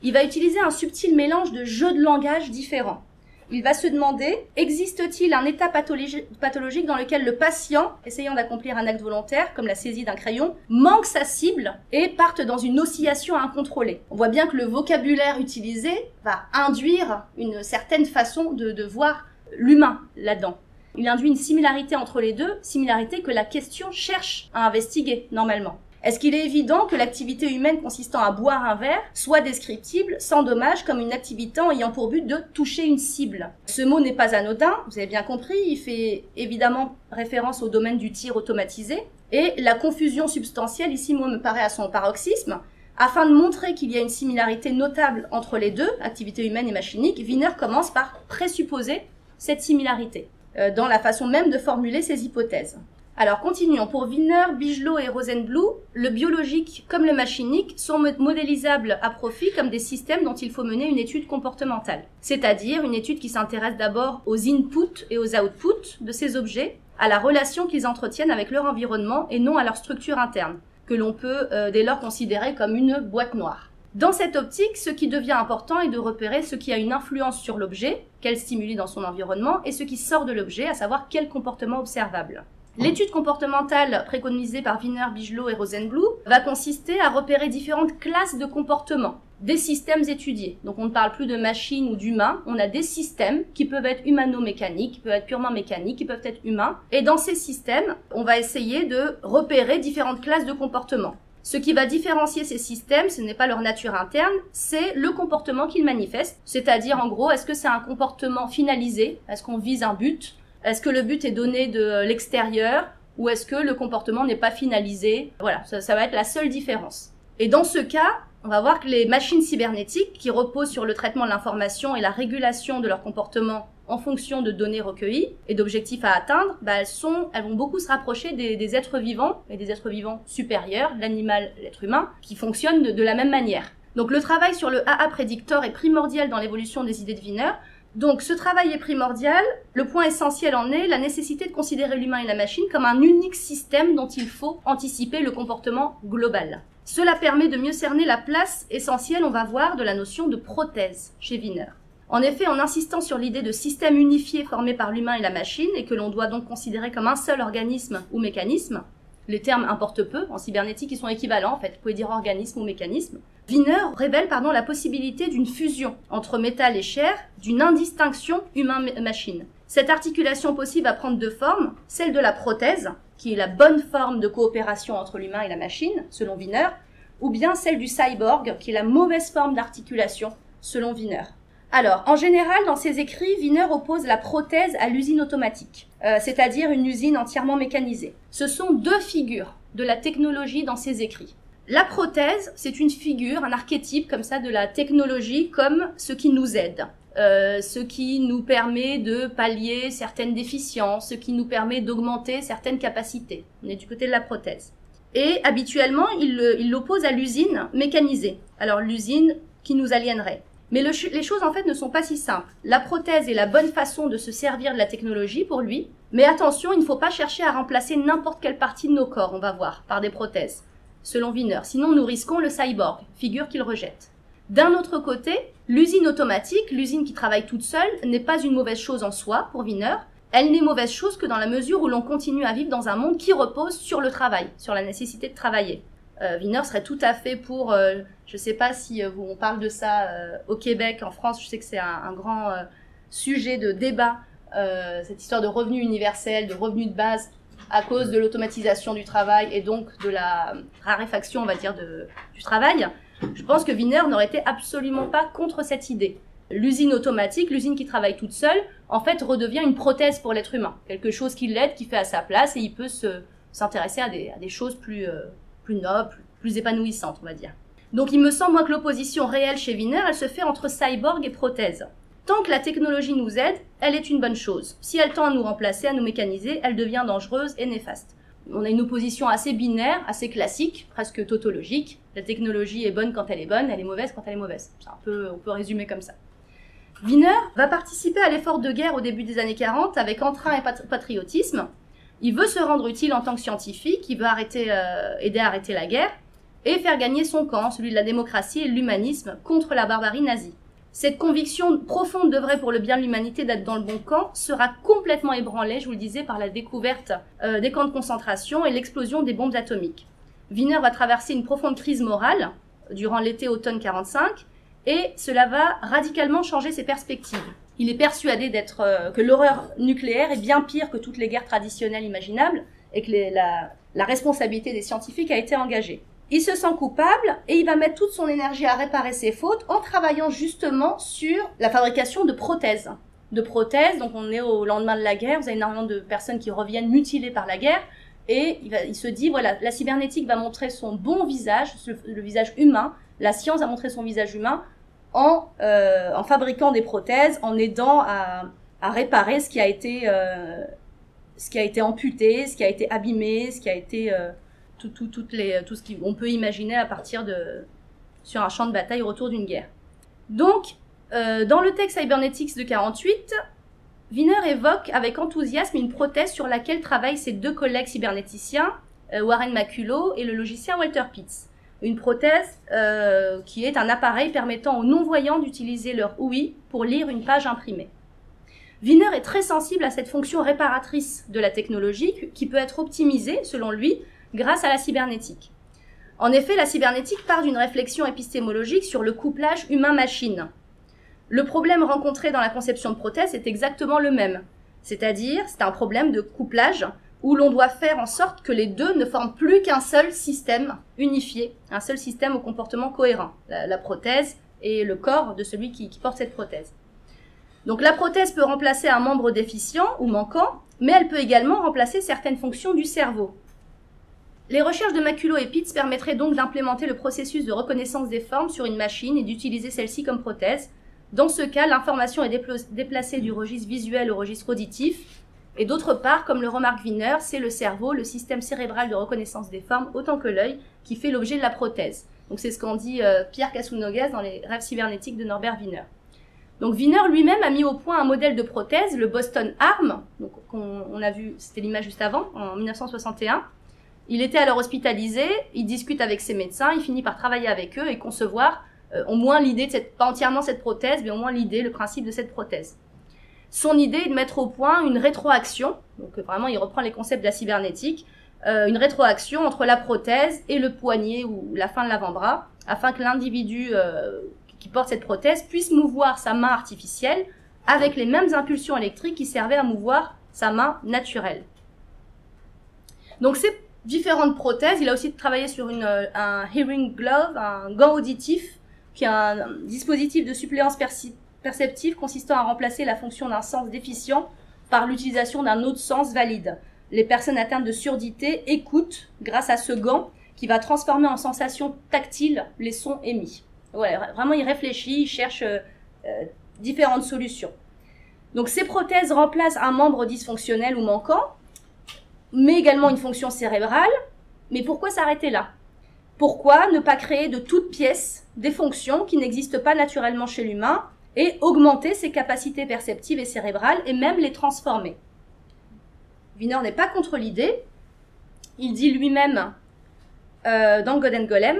il va utiliser un subtil mélange de jeux de langage différents. Il va se demander, existe-t-il un état pathologique dans lequel le patient, essayant d'accomplir un acte volontaire, comme la saisie d'un crayon, manque sa cible et parte dans une oscillation incontrôlée? On voit bien que le vocabulaire utilisé va induire une certaine façon de, de voir l'humain là-dedans. Il induit une similarité entre les deux, similarité que la question cherche à investiguer normalement. Est-ce qu'il est évident que l'activité humaine consistant à boire un verre soit descriptible sans dommage comme une activité ayant pour but de toucher une cible? Ce mot n'est pas anodin, vous avez bien compris, il fait évidemment référence au domaine du tir automatisé. Et la confusion substantielle ici, moi, me paraît à son paroxysme. Afin de montrer qu'il y a une similarité notable entre les deux, activité humaine et machinique, Wiener commence par présupposer cette similarité euh, dans la façon même de formuler ses hypothèses. Alors continuons. Pour Wiener, Bigelow et Rosenblum, le biologique comme le machinique sont modélisables à profit comme des systèmes dont il faut mener une étude comportementale. C'est-à-dire une étude qui s'intéresse d'abord aux inputs et aux outputs de ces objets, à la relation qu'ils entretiennent avec leur environnement et non à leur structure interne, que l'on peut euh, dès lors considérer comme une boîte noire. Dans cette optique, ce qui devient important est de repérer ce qui a une influence sur l'objet, quel stimuli dans son environnement, et ce qui sort de l'objet, à savoir quel comportement observable. L'étude comportementale préconisée par Wiener, Bigelow et Rosenblum va consister à repérer différentes classes de comportements, des systèmes étudiés. Donc on ne parle plus de machines ou d'humains, on a des systèmes qui peuvent être humano-mécaniques, qui peuvent être purement mécaniques, qui peuvent être humains. Et dans ces systèmes, on va essayer de repérer différentes classes de comportements. Ce qui va différencier ces systèmes, ce n'est pas leur nature interne, c'est le comportement qu'ils manifestent. C'est-à-dire, en gros, est-ce que c'est un comportement finalisé? Est-ce qu'on vise un but? Est-ce que le but est donné de l'extérieur? Ou est-ce que le comportement n'est pas finalisé? Voilà, ça, ça va être la seule différence. Et dans ce cas, on va voir que les machines cybernétiques, qui reposent sur le traitement de l'information et la régulation de leur comportement en fonction de données recueillies et d'objectifs à atteindre, bah, elles, vont beaucoup se rapprocher des, êtres vivants et des êtres vivants supérieurs, l'animal, l'être humain, qui fonctionnent de, la même manière. Donc le travail sur le AA prédictor est primordial dans l'évolution des idées de Wiener. Donc ce travail est primordial. Le point essentiel en est la nécessité de considérer l'humain et la machine comme un unique système dont il faut anticiper le comportement global. Cela permet de mieux cerner la place essentielle, on va voir, de la notion de prothèse chez Wiener. En effet, en insistant sur l'idée de système unifié formé par l'humain et la machine, et que l'on doit donc considérer comme un seul organisme ou mécanisme, les termes importent peu, en cybernétique ils sont équivalents en fait, vous pouvez dire organisme ou mécanisme. Wiener révèle pardon, la possibilité d'une fusion entre métal et chair, d'une indistinction humain-machine. Cette articulation possible va prendre deux formes, celle de la prothèse, qui est la bonne forme de coopération entre l'humain et la machine, selon Wiener, ou bien celle du cyborg, qui est la mauvaise forme d'articulation, selon Wiener. Alors, en général, dans ses écrits, Wiener oppose la prothèse à l'usine automatique, euh, c'est-à-dire une usine entièrement mécanisée. Ce sont deux figures de la technologie dans ses écrits. La prothèse, c'est une figure, un archétype comme ça de la technologie comme ce qui nous aide, euh, ce qui nous permet de pallier certaines déficiences, ce qui nous permet d'augmenter certaines capacités. On est du côté de la prothèse. Et habituellement, il l'oppose à l'usine mécanisée. Alors l'usine qui nous aliénerait. Mais les choses en fait ne sont pas si simples. La prothèse est la bonne façon de se servir de la technologie pour lui, mais attention, il ne faut pas chercher à remplacer n'importe quelle partie de nos corps, on va voir, par des prothèses, selon Wiener. Sinon, nous risquons le cyborg, figure qu'il rejette. D'un autre côté, l'usine automatique, l'usine qui travaille toute seule, n'est pas une mauvaise chose en soi pour Wiener. Elle n'est mauvaise chose que dans la mesure où l'on continue à vivre dans un monde qui repose sur le travail, sur la nécessité de travailler. Euh, Wiener serait tout à fait pour, euh, je ne sais pas si euh, on parle de ça euh, au Québec, en France, je sais que c'est un, grand sujet de débat, cette histoire de revenu universel, de revenu de base, à cause de l'automatisation du travail et donc de la raréfaction, on va dire, du travail. Je pense que Wiener n'aurait été absolument pas contre cette idée. L'usine automatique, l'usine qui travaille toute seule, en fait, redevient une prothèse pour l'être humain. Quelque chose qui l'aide, qui fait à sa place et il peut s'intéresser à des choses plus, plus noble, plus épanouissante, on va dire. Donc il me semble moi que l'opposition réelle chez Wiener, elle se fait entre cyborg et prothèse. Tant que la technologie nous aide, elle est une bonne chose. Si elle tend à nous remplacer, à nous mécaniser, elle devient dangereuse et néfaste. On a une opposition assez binaire, assez classique, presque tautologique. La technologie est bonne quand elle est bonne, elle est mauvaise quand elle est mauvaise. C'est un peu, on peut résumer comme ça. Wiener va participer à l'effort de guerre au début des années 40 avec entrain et patriotisme. Il veut se rendre utile en tant que scientifique, il veut euh, aider à arrêter la guerre et faire gagner son camp, celui de la démocratie et de l'humanisme, contre la barbarie nazie. Cette conviction profonde de vrai pour le bien de l'humanité d'être dans le bon camp sera complètement ébranlée, je vous le disais, par la découverte euh, des camps de concentration et l'explosion des bombes atomiques. Wiener va traverser une profonde crise morale durant l'été-automne 45 et cela va radicalement changer ses perspectives. Il est persuadé d'être euh, que l'horreur nucléaire est bien pire que toutes les guerres traditionnelles imaginables et que la responsabilité des scientifiques a été engagée. Il se sent coupable et il va mettre toute son énergie à réparer ses fautes en travaillant justement sur la fabrication de prothèses. De prothèses, donc on est au lendemain de la guerre, vous avez énormément de personnes qui reviennent mutilées par la guerre, et il, se dit, voilà, la cybernétique va montrer son bon visage, le, visage humain, la science va montrer son visage humain en, euh, en fabriquant des prothèses, en aidant à, réparer ce qui a été, euh, ce qui a été amputé, ce qui a été abîmé, ce qui a été... Euh, tout, ce qu'on peut imaginer à partir de sur un champ de bataille au retour d'une guerre. Donc, dans le texte Cybernetics de 48, Wiener évoque avec enthousiasme une prothèse sur laquelle travaillent ses deux collègues cybernéticiens, Warren Maculo et le logicien Walter Pitts. Une prothèse euh, qui est un appareil permettant aux non-voyants d'utiliser leur OUI pour lire une page imprimée. Wiener est très sensible à cette fonction réparatrice de la technologie qui peut être optimisée, selon lui, grâce à la cybernétique. En effet, la cybernétique part d'une réflexion épistémologique sur le couplage humain-machine. Le problème rencontré dans la conception de prothèses est exactement le même, c'est-à-dire c'est un problème de couplage où l'on doit faire en sorte que les deux ne forment plus qu'un seul système unifié, un seul système au comportement cohérent, la, prothèse et le corps de celui qui porte cette prothèse. Donc la prothèse peut remplacer un membre déficient ou manquant, mais elle peut également remplacer certaines fonctions du cerveau, les recherches de Maculo et Pitts permettraient donc d'implémenter le processus de reconnaissance des formes sur une machine et d'utiliser celle-ci comme prothèse. Dans ce cas, l'information est déplacée du registre visuel au registre auditif. Et d'autre part, comme le remarque Wiener, c'est le cerveau, le système cérébral de reconnaissance des formes, autant que l'œil, qui fait l'objet de la prothèse. Donc c'est ce qu'en dit euh, Pierre Casounogas dans les rêves cybernétiques de Norbert Wiener. Donc Wiener lui-même a mis au point un modèle de prothèse, le Boston Arm, donc on a vu, c'était l'image juste avant, en 1961, il était alors hospitalisé, il discute avec ses médecins, il finit par travailler avec eux et concevoir euh, au moins l'idée de cette, pas entièrement cette prothèse, mais au moins l'idée, le principe de cette prothèse. Son idée est de mettre au point une rétroaction, donc euh, vraiment il reprend les concepts de la cybernétique, euh, une rétroaction entre la prothèse et le poignet ou la fin de l'avant-bras, afin que l'individu qui porte cette prothèse puisse mouvoir sa main artificielle avec les mêmes impulsions électriques qui servaient à mouvoir sa main naturelle. Donc c'est différentes prothèses. Il a aussi travaillé sur euh, un hearing glove, un gant auditif, qui est un dispositif de suppléance perceptive consistant à remplacer la fonction d'un sens déficient par l'utilisation d'un autre sens valide. Les personnes atteintes de surdité écoutent grâce à ce gant qui va transformer en sensation tactile les sons émis. Ouais, vraiment, il réfléchit, il cherche euh, euh, différentes solutions. Donc ces prothèses remplacent un membre dysfonctionnel ou manquant mais également une fonction cérébrale. Mais pourquoi s'arrêter là? Pourquoi ne pas créer de toutes pièces des fonctions qui n'existent pas naturellement chez l'humain et augmenter ses capacités perceptives et cérébrales et même les transformer Wiener n'est pas contre l'idée. Il dit lui-même euh, dans God and Golem,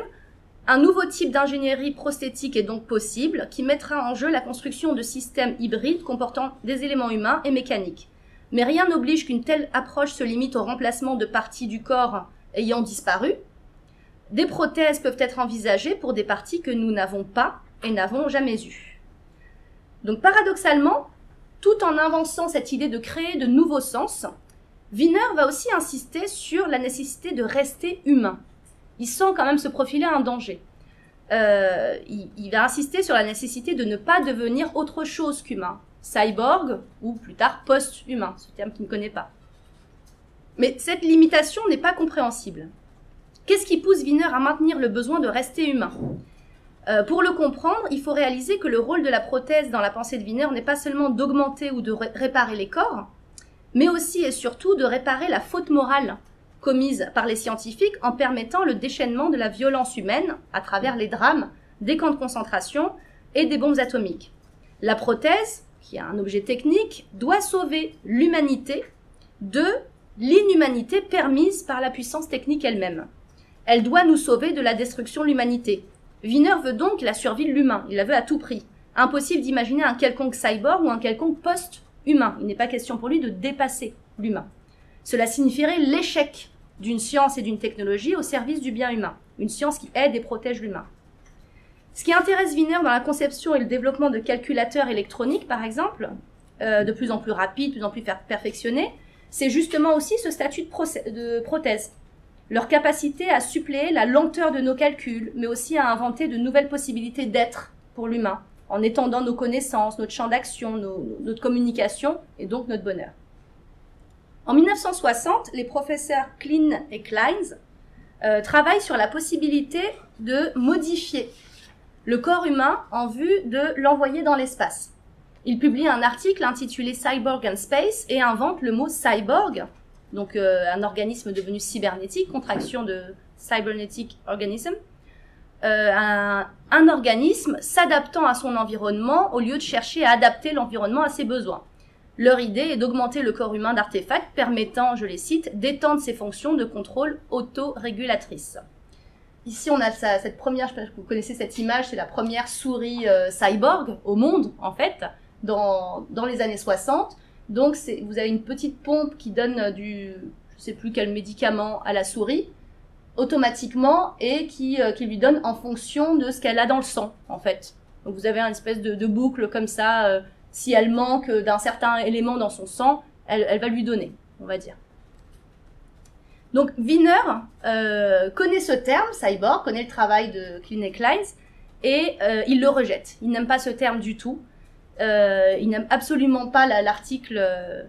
un nouveau type d'ingénierie prosthétique est donc possible qui mettra en jeu la construction de systèmes hybrides comportant des éléments humains et mécaniques. Mais rien n'oblige qu'une telle approche se limite au remplacement de parties du corps ayant disparu. Des prothèses peuvent être envisagées pour des parties que nous n'avons pas et n'avons jamais eues. Donc paradoxalement, tout en inventant cette idée de créer de nouveaux sens, Wiener va aussi insister sur la nécessité de rester humain. Il sent quand même se profiler un danger. Euh, il, va insister sur la nécessité de ne pas devenir autre chose qu'humain cyborg ou plus tard post-humain, ce terme qu'il ne connaît pas. Mais cette limitation n'est pas compréhensible. Qu'est-ce qui pousse Wiener à maintenir le besoin de rester humain? Euh, pour le comprendre, il faut réaliser que le rôle de la prothèse dans la pensée de Wiener n'est pas seulement d'augmenter ou de réparer les corps, mais aussi et surtout de réparer la faute morale commise par les scientifiques en permettant le déchaînement de la violence humaine à travers les drames, des camps de concentration et des bombes atomiques. La prothèse, qui est un objet technique, doit sauver l'humanité de l'inhumanité permise par la puissance technique elle-même. Elle doit nous sauver de la destruction de l'humanité, Wiener veut donc la survie de l'humain, il la veut à tout prix. Impossible d'imaginer un quelconque cyborg ou un quelconque post-humain. Il n'est pas question pour lui de dépasser l'humain. Cela signifierait l'échec d'une science et d'une technologie au service du bien humain, une science qui aide et protège l'humain. Ce qui intéresse Wiener dans la conception et le développement de calculateurs électroniques, par exemple, euh, de plus en plus rapides, de plus en plus perfectionnés, c'est justement aussi ce statut de prothèse leur capacité à suppléer la lenteur de nos calculs, mais aussi à inventer de nouvelles possibilités d'être pour l'humain, en étendant nos connaissances, notre champ d'action, notre communication et donc notre bonheur. En 1960, les professeurs Klein et Kleins euh, travaillent sur la possibilité de modifier le corps humain en vue de l'envoyer dans l'espace. Ils publient un article intitulé Cyborg and Space et inventent le mot cyborg donc euh, un organisme devenu cybernétique, contraction de cybernetic organism, euh, un, organisme s'adaptant à son environnement au lieu de chercher à adapter l'environnement à ses besoins. Leur idée est d'augmenter le corps humain d'artefacts permettant, je les cite, d'étendre ses fonctions de contrôle autorégulatrice. Ici, on a cette première, je sais pas vous connaissez cette image, c'est la première souris euh, cyborg au monde, en fait, dans, dans les années 60. Donc vous avez une petite pompe qui donne du, je sais plus quel médicament à la souris automatiquement et qui, euh, qui lui donne en fonction de ce qu'elle a dans le sang en fait. Donc vous avez une espèce de, boucle comme ça. Euh, si elle manque d'un certain élément dans son sang, elle, va lui donner, on va dire. Donc Wiener euh, connaît ce terme, cyborg, connaît le travail de Kleins, et euh, il le rejette. Il n'aime pas ce terme du tout. Euh, il n'aime absolument pas l'article euh,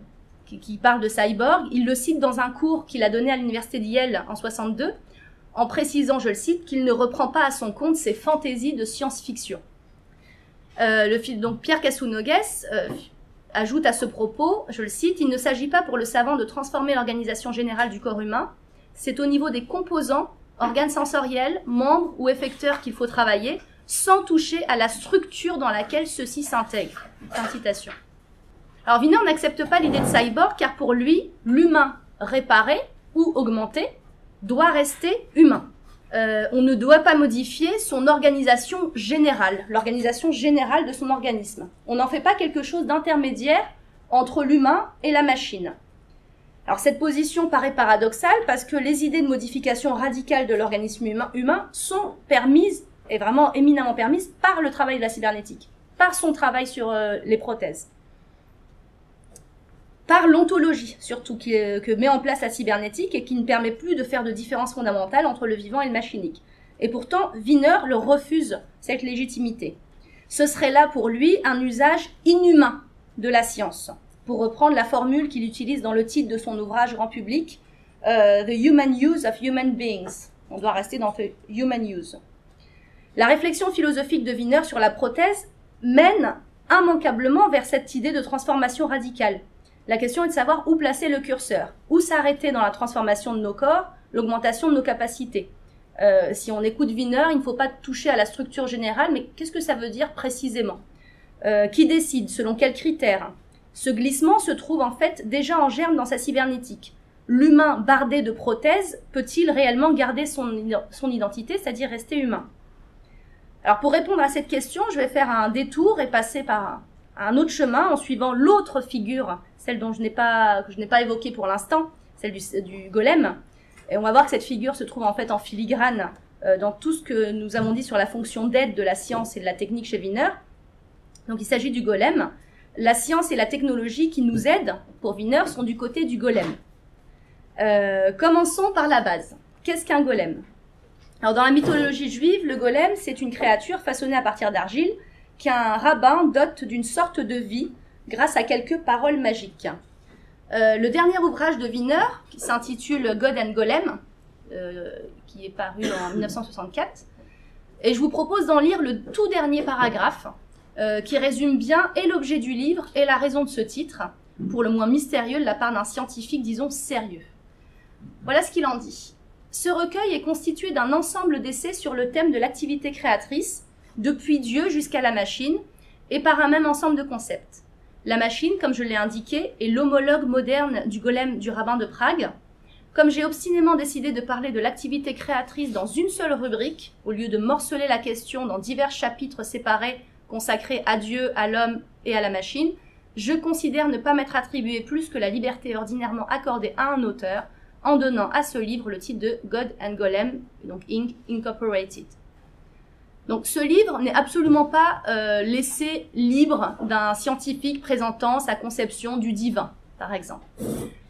qui, parle de cyborg. Il le cite dans un cours qu'il a donné à l'université d'Yale en 62, en précisant, je le cite, qu'il ne reprend pas à son compte ses fantaisies de science-fiction. Euh, donc Pierre Cassounogues ajoute à ce propos, je le cite, il ne s'agit pas pour le savant de transformer l'organisation générale du corps humain, c'est au niveau des composants, organes sensoriels, membres ou effecteurs qu'il faut travailler, sans toucher à la structure dans laquelle ceux-ci s'intègrent. citation. Alors Wiener n'accepte pas l'idée de cyborg car pour lui, l'humain réparé ou augmenté doit rester humain. Euh, on ne doit pas modifier son organisation générale, l'organisation générale de son organisme. On n'en fait pas quelque chose d'intermédiaire entre l'humain et la machine. Alors cette position paraît paradoxale parce que les idées de modification radicale de l'organisme humain sont permises est vraiment éminemment permise par le travail de la cybernétique, par son travail sur euh, les prothèses, par l'ontologie surtout que met en place la cybernétique et qui ne permet plus de faire de différence fondamentale entre le vivant et le machinique. Et pourtant, Wiener le refuse, cette légitimité. Ce serait là pour lui un usage inhumain de la science, pour reprendre la formule qu'il utilise dans le titre de son ouvrage grand public, euh, The Human Use of Human Beings. On doit rester dans the Human Use. La réflexion philosophique de Wiener sur la prothèse mène immanquablement vers cette idée de transformation radicale. La question est de savoir où placer le curseur, où s'arrêter dans la transformation de nos corps, l'augmentation de nos capacités. Euh, si on écoute Wiener, il ne faut pas toucher à la structure générale, mais qu'est-ce que ça veut dire précisément? Euh, Qui décide? Selon quels critères? Ce glissement se trouve en fait déjà en germe dans sa cybernétique. L'humain bardé de prothèses peut-il réellement garder son, son identité, c'est-à-dire rester humain? Alors pour répondre à cette question, je vais faire un détour et passer par un autre chemin en suivant l'autre figure, celle dont je n'ai pas que je n'ai pas évoquée pour l'instant, celle du, golem. Et on va voir que cette figure se trouve en fait en filigrane euh, dans tout ce que nous avons dit sur la fonction d'aide de la science et de la technique chez Wiener. Donc il s'agit du golem. La science et la technologie qui nous aident pour Wiener sont du côté du golem. Euh, commençons par la base. Qu'est-ce qu'un golem? Alors dans la mythologie juive, le golem, c'est une créature façonnée à partir d'argile qu'un rabbin dote d'une sorte de vie grâce à quelques paroles magiques. Euh, le dernier ouvrage de Wiener, qui s'intitule God and Golem, qui est paru en [coughs] 1964. Et je vous propose d'en lire le tout dernier paragraphe, qui résume bien et l'objet du livre et la raison de ce titre, pour le moins mystérieux de la part d'un scientifique, disons, sérieux. Voilà ce qu'il en dit. Ce recueil est constitué d'un ensemble d'essais sur le thème de l'activité créatrice, depuis Dieu jusqu'à la machine, et par un même ensemble de concepts. La machine, comme je l'ai indiqué, est l'homologue moderne du golem du rabbin de Prague. Comme j'ai obstinément décidé de parler de l'activité créatrice dans une seule rubrique, au lieu de morceler la question dans divers chapitres séparés consacrés à Dieu, à l'homme et à la machine, je considère ne pas m'être attribué plus que la liberté ordinairement accordée à un auteur en donnant à ce livre le titre de God and Golem, donc Inc. Incorporated. Donc ce livre n'est absolument pas euh, laissé libre d'un scientifique présentant sa conception du divin, par exemple.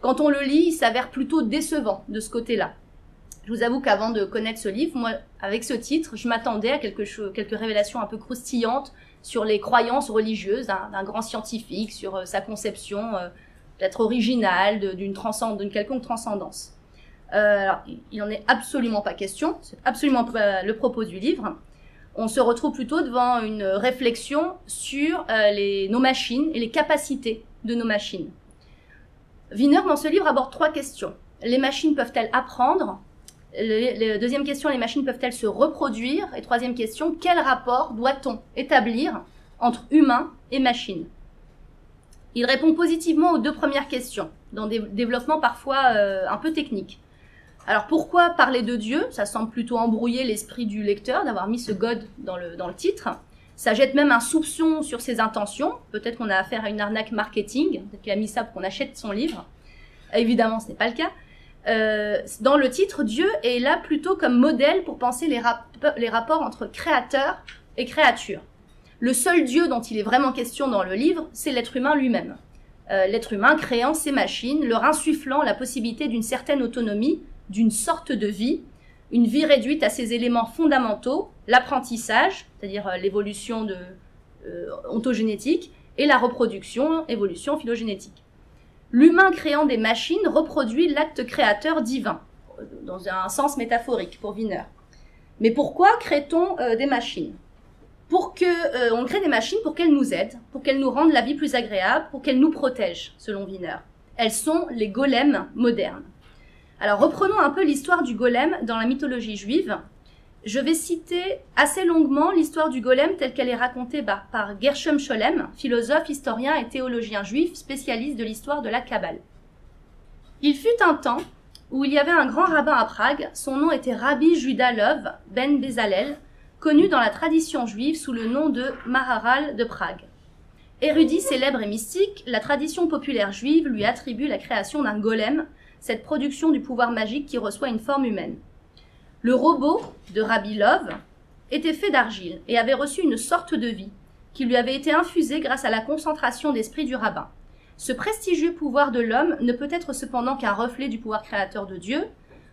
Quand on le lit, il s'avère plutôt décevant de ce côté-là. Je vous avoue qu'avant de connaître ce livre, moi, avec ce titre, je m'attendais à quelque chose, quelques révélations un peu croustillantes sur les croyances religieuses d'un grand scientifique, sur euh, sa conception euh, peut-être originale d'une d'une quelconque transcendance. alors, il n'en est absolument pas question, c'est absolument pas le propos du livre on se retrouve plutôt devant une réflexion sur euh, nos machines et les capacités de nos machines. Wiener, dans ce livre, aborde trois questions. Les machines peuvent-elles apprendre? Deuxième question, les machines peuvent-elles se reproduire? Et troisième question, quel rapport doit-on établir entre humains et machines Il répond positivement aux deux premières questions, dans des développements parfois euh, un peu techniques. Alors pourquoi parler de Dieu? Ça semble plutôt embrouiller l'esprit du lecteur d'avoir mis ce God dans le, dans le titre. Ça jette même un soupçon sur ses intentions. Peut-être qu'on a affaire à une arnaque marketing. Peut-être qu'il a mis ça pour qu'on achète son livre. Évidemment, ce n'est pas le cas. Euh, dans le titre, Dieu est là plutôt comme modèle pour penser les, les rapports entre créateur et créature. Le seul Dieu dont il est vraiment question dans le livre, c'est l'être humain lui-même. Euh, l'être humain créant ses machines, leur insufflant la possibilité d'une certaine autonomie d'une sorte de vie, une vie réduite à ses éléments fondamentaux, l'apprentissage, c'est-à-dire euh, l'évolution euh, ontogénétique, et la reproduction, évolution phylogénétique. L'humain créant des machines reproduit l'acte créateur divin, dans un sens métaphorique pour Wiener. Mais pourquoi crée-t-on des machines? Pour que on crée des machines pour qu'elles nous aident, pour qu'elles nous rendent la vie plus agréable, pour qu'elles nous protègent, selon Wiener. Elles sont les golems modernes. Alors reprenons un peu l'histoire du golem dans la mythologie juive. Je vais citer assez longuement l'histoire du golem telle qu'elle est racontée par, Gershom Scholem, philosophe, historien et théologien juif spécialiste de l'histoire de la Kabbale. Il fut un temps où il y avait un grand rabbin à Prague, son nom était Rabbi Judah ben Bezalel, connu dans la tradition juive sous le nom de Maharal de Prague. Érudit célèbre et mystique, la tradition populaire juive lui attribue la création d'un golem cette production du pouvoir magique qui reçoit une forme humaine. Le robot de Rabbi Love était fait d'argile et avait reçu une sorte de vie qui lui avait été infusée grâce à la concentration d'esprit du rabbin. Ce prestigieux pouvoir de l'homme ne peut être cependant qu'un reflet du pouvoir créateur de Dieu.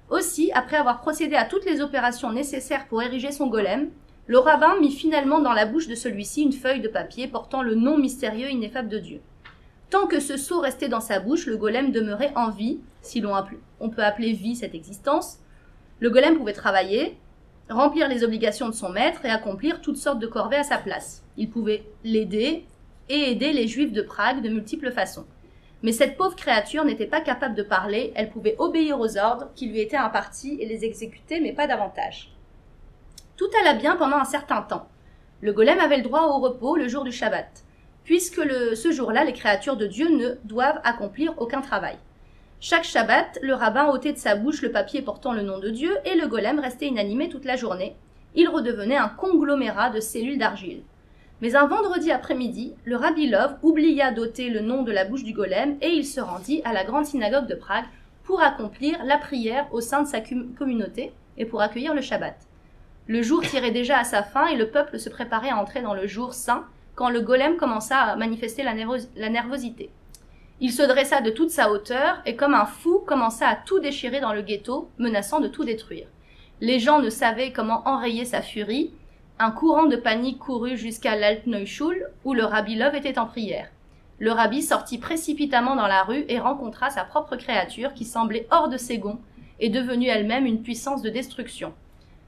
Aussi, après avoir procédé à toutes les opérations nécessaires pour ériger son golem, le rabbin mit finalement dans la bouche de celui-ci une feuille de papier portant le nom mystérieux ineffable de Dieu. Tant que ce sceau restait dans sa bouche, le golem demeurait en vie, si l'on on peut appeler vie cette existence. Le golem pouvait travailler, remplir les obligations de son maître et accomplir toutes sortes de corvées à sa place. Il pouvait l'aider et aider les juifs de Prague de multiples façons. Mais cette pauvre créature n'était pas capable de parler, elle pouvait obéir aux ordres qui lui étaient impartis et les exécuter, mais pas davantage. Tout alla bien pendant un certain temps. Le golem avait le droit au repos le jour du Shabbat puisque ce jour-là, les créatures de Dieu ne doivent accomplir aucun travail. Chaque Shabbat, le rabbin ôtait de sa bouche le papier portant le nom de Dieu et le golem restait inanimé toute la journée. Il redevenait un conglomérat de cellules d'argile. Mais un vendredi après-midi, le rabbi Love oublia d'ôter le nom de la bouche du golem et il se rendit à la grande synagogue de Prague pour accomplir la prière au sein de sa communauté et pour accueillir le Shabbat. Le jour tirait déjà à sa fin et le peuple se préparait à entrer dans le jour saint quand le golem commença à manifester la, nervosité. Il se dressa de toute sa hauteur et comme un fou commença à tout déchirer dans le ghetto, menaçant de tout détruire. Les gens ne savaient comment enrayer sa furie. Un courant de panique courut jusqu'à l'Altneuschul où le rabbi Love était en prière. Le rabbi sortit précipitamment dans la rue et rencontra sa propre créature qui semblait hors de ses gonds est devenue elle-même une puissance de destruction.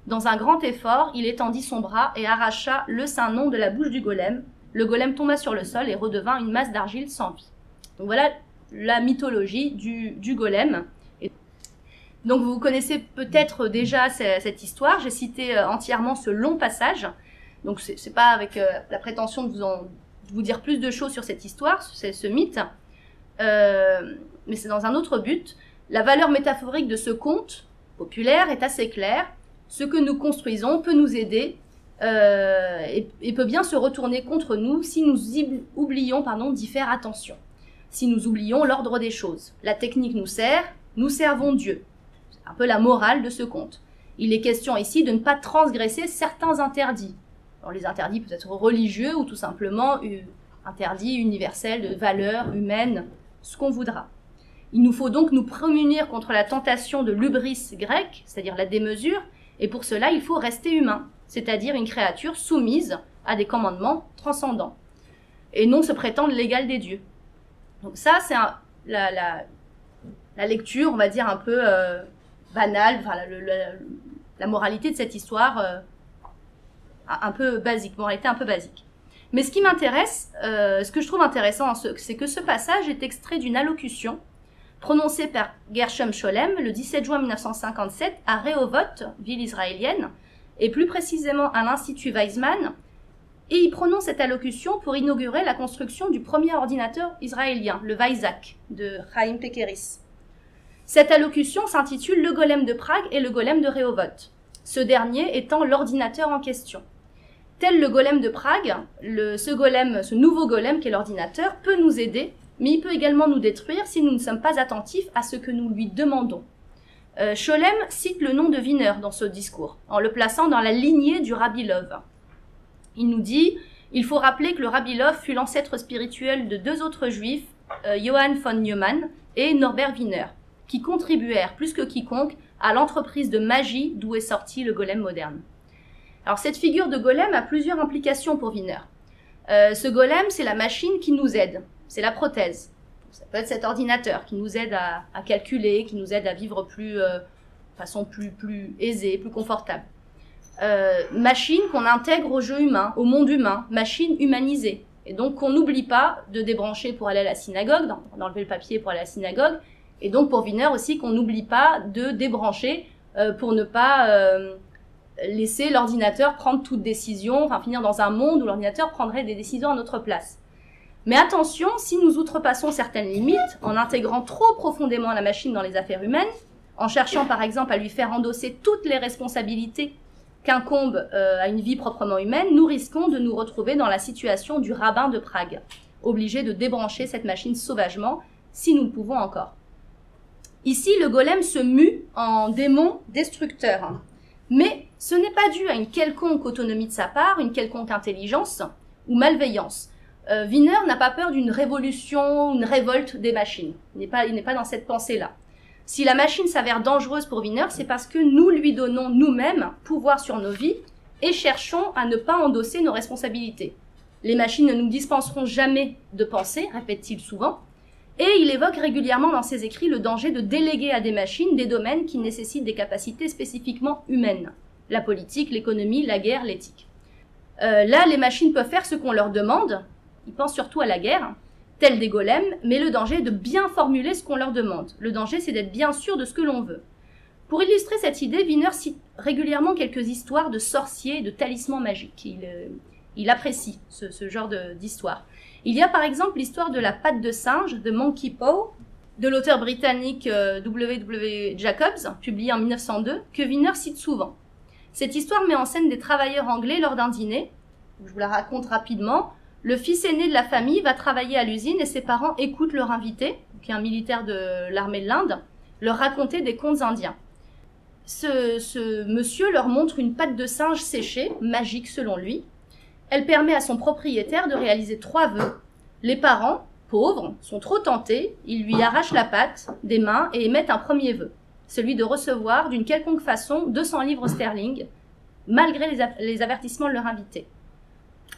Dans un grand effort, il étendit son bras et arracha le saint nom de la bouche du golem. Le golem tomba sur le sol et redevint une masse d'argile sans vie. Donc voilà la mythologie du, du golem. Et donc vous connaissez peut-être déjà cette histoire. J'ai cité euh, entièrement ce long passage. Donc c'est pas avec euh, la prétention de vous, dire plus de choses sur cette histoire, ce mythe, euh, mais c'est dans un autre but. La valeur métaphorique de ce conte populaire est assez claire ce que nous construisons peut nous aider euh, et, peut bien se retourner contre nous si nous oublions d'y faire attention, si nous oublions l'ordre des choses. La technique nous sert, nous servons Dieu. Un peu la morale de ce conte. Il est question ici de ne pas transgresser certains interdits. Alors, les interdits peuvent être religieux ou tout simplement euh, interdits universels de valeurs humaines, ce qu'on voudra. Il nous faut donc nous prémunir contre la tentation de l'ubris grecque, c'est-à-dire la démesure, et pour cela, il faut rester humain, c'est-à-dire une créature soumise à des commandements transcendants, et non se prétendre l'égal des dieux. Donc ça, c'est la, la, lecture, on va dire, un peu euh, enfin, la moralité de cette histoire, euh, un peu basique, moralité un peu basique. Mais ce qui m'intéresse, euh, ce que je trouve intéressant, c'est que ce passage est extrait d'une allocution prononcé par Gershom Scholem le 17 juin 1957 à Rehovot, ville israélienne, et plus précisément à l'Institut Weizmann, et il prononce cette allocution pour inaugurer la construction du premier ordinateur israélien, le Weizak, de Chaim Pekeris. Cette allocution s'intitule Le golem de Prague et le golem de Rehovot, ce dernier étant l'ordinateur en question. Tel le golem de Prague, le, ce golem, ce nouveau golem qu'est l'ordinateur, peut nous aider mais il peut également nous détruire si nous ne sommes pas attentifs à ce que nous lui demandons. Euh, Scholem cite le nom de Wiener dans ce discours, en le plaçant dans la lignée du Rabbi Love. Il nous dit Il faut rappeler que le Rabbi Love fut l'ancêtre spirituel de deux autres juifs, euh, Johann von Neumann et Norbert Wiener, qui contribuèrent plus que quiconque à l'entreprise de magie d'où est sorti le golem moderne. Alors cette figure de golem a plusieurs implications pour Wiener. Euh, ce golem, c'est la machine qui nous aide, c'est la prothèse. Ça peut être cet ordinateur qui nous aide à, calculer, qui nous aide à vivre plus, euh, façon plus, plus aisée, plus confortable. Euh, machine qu'on intègre au jeu humain, au monde humain, machine humanisée. Et donc qu'on n'oublie pas de débrancher pour aller à la synagogue, d'enlever le papier pour aller à la synagogue. Et donc pour Wiener aussi qu'on n'oublie pas de débrancher euh, pour ne pas laisser l'ordinateur prendre toute décision, enfin finir dans un monde où l'ordinateur prendrait des décisions à notre place. Mais attention, si nous outrepassons certaines limites en intégrant trop profondément la machine dans les affaires humaines, en cherchant par exemple à lui faire endosser toutes les responsabilités qu'incombe euh, à une vie proprement humaine, nous risquons de nous retrouver dans la situation du rabbin de Prague, obligé de débrancher cette machine sauvagement, si nous le pouvons encore. Ici, le golem se mue en démon destructeur. Mais ce n'est pas dû à une quelconque autonomie de sa part, une quelconque intelligence ou malveillance. Euh, Wiener n'a pas peur d'une révolution, une révolte des machines. Il n'est pas, pas dans cette pensée-là. Si la machine s'avère dangereuse pour Wiener, c'est parce que nous lui donnons nous-mêmes pouvoir sur nos vies et cherchons à ne pas endosser nos responsabilités. Les machines ne nous dispenseront jamais de penser, répète-t-il souvent, et il évoque régulièrement dans ses écrits le danger de déléguer à des machines des domaines qui nécessitent des capacités spécifiquement humaines. La politique, l'économie, la guerre, l'éthique. Euh, là, les machines peuvent faire ce qu'on leur demande, ils pensent surtout à la guerre, telle des golems, mais le danger est de bien formuler ce qu'on leur demande. Le danger, c'est d'être bien sûr de ce que l'on veut. Pour illustrer cette idée, Wiener cite régulièrement quelques histoires de sorciers et de talismans magiques. Il, euh, apprécie ce, genre d'histoire. Il y a par exemple l'histoire de la patte de singe de Monkey Paw, de l'auteur britannique euh, W. W. Jacobs, publié en 1902, que Wiener cite souvent. Cette histoire met en scène des travailleurs anglais lors d'un dîner. Je vous la raconte rapidement. Le fils aîné de la famille va travailler à l'usine et ses parents écoutent leur invité, qui est un militaire de l'armée de l'Inde, leur raconter des contes indiens. Ce, monsieur leur montre une patte de singe séchée, magique selon lui. Elle permet à son propriétaire de réaliser trois vœux. Les parents, pauvres, sont trop tentés, ils lui arrachent la patte des mains et émettent un premier vœu, celui de recevoir d'une quelconque façon 200 livres sterling, malgré les avertissements de leur invité.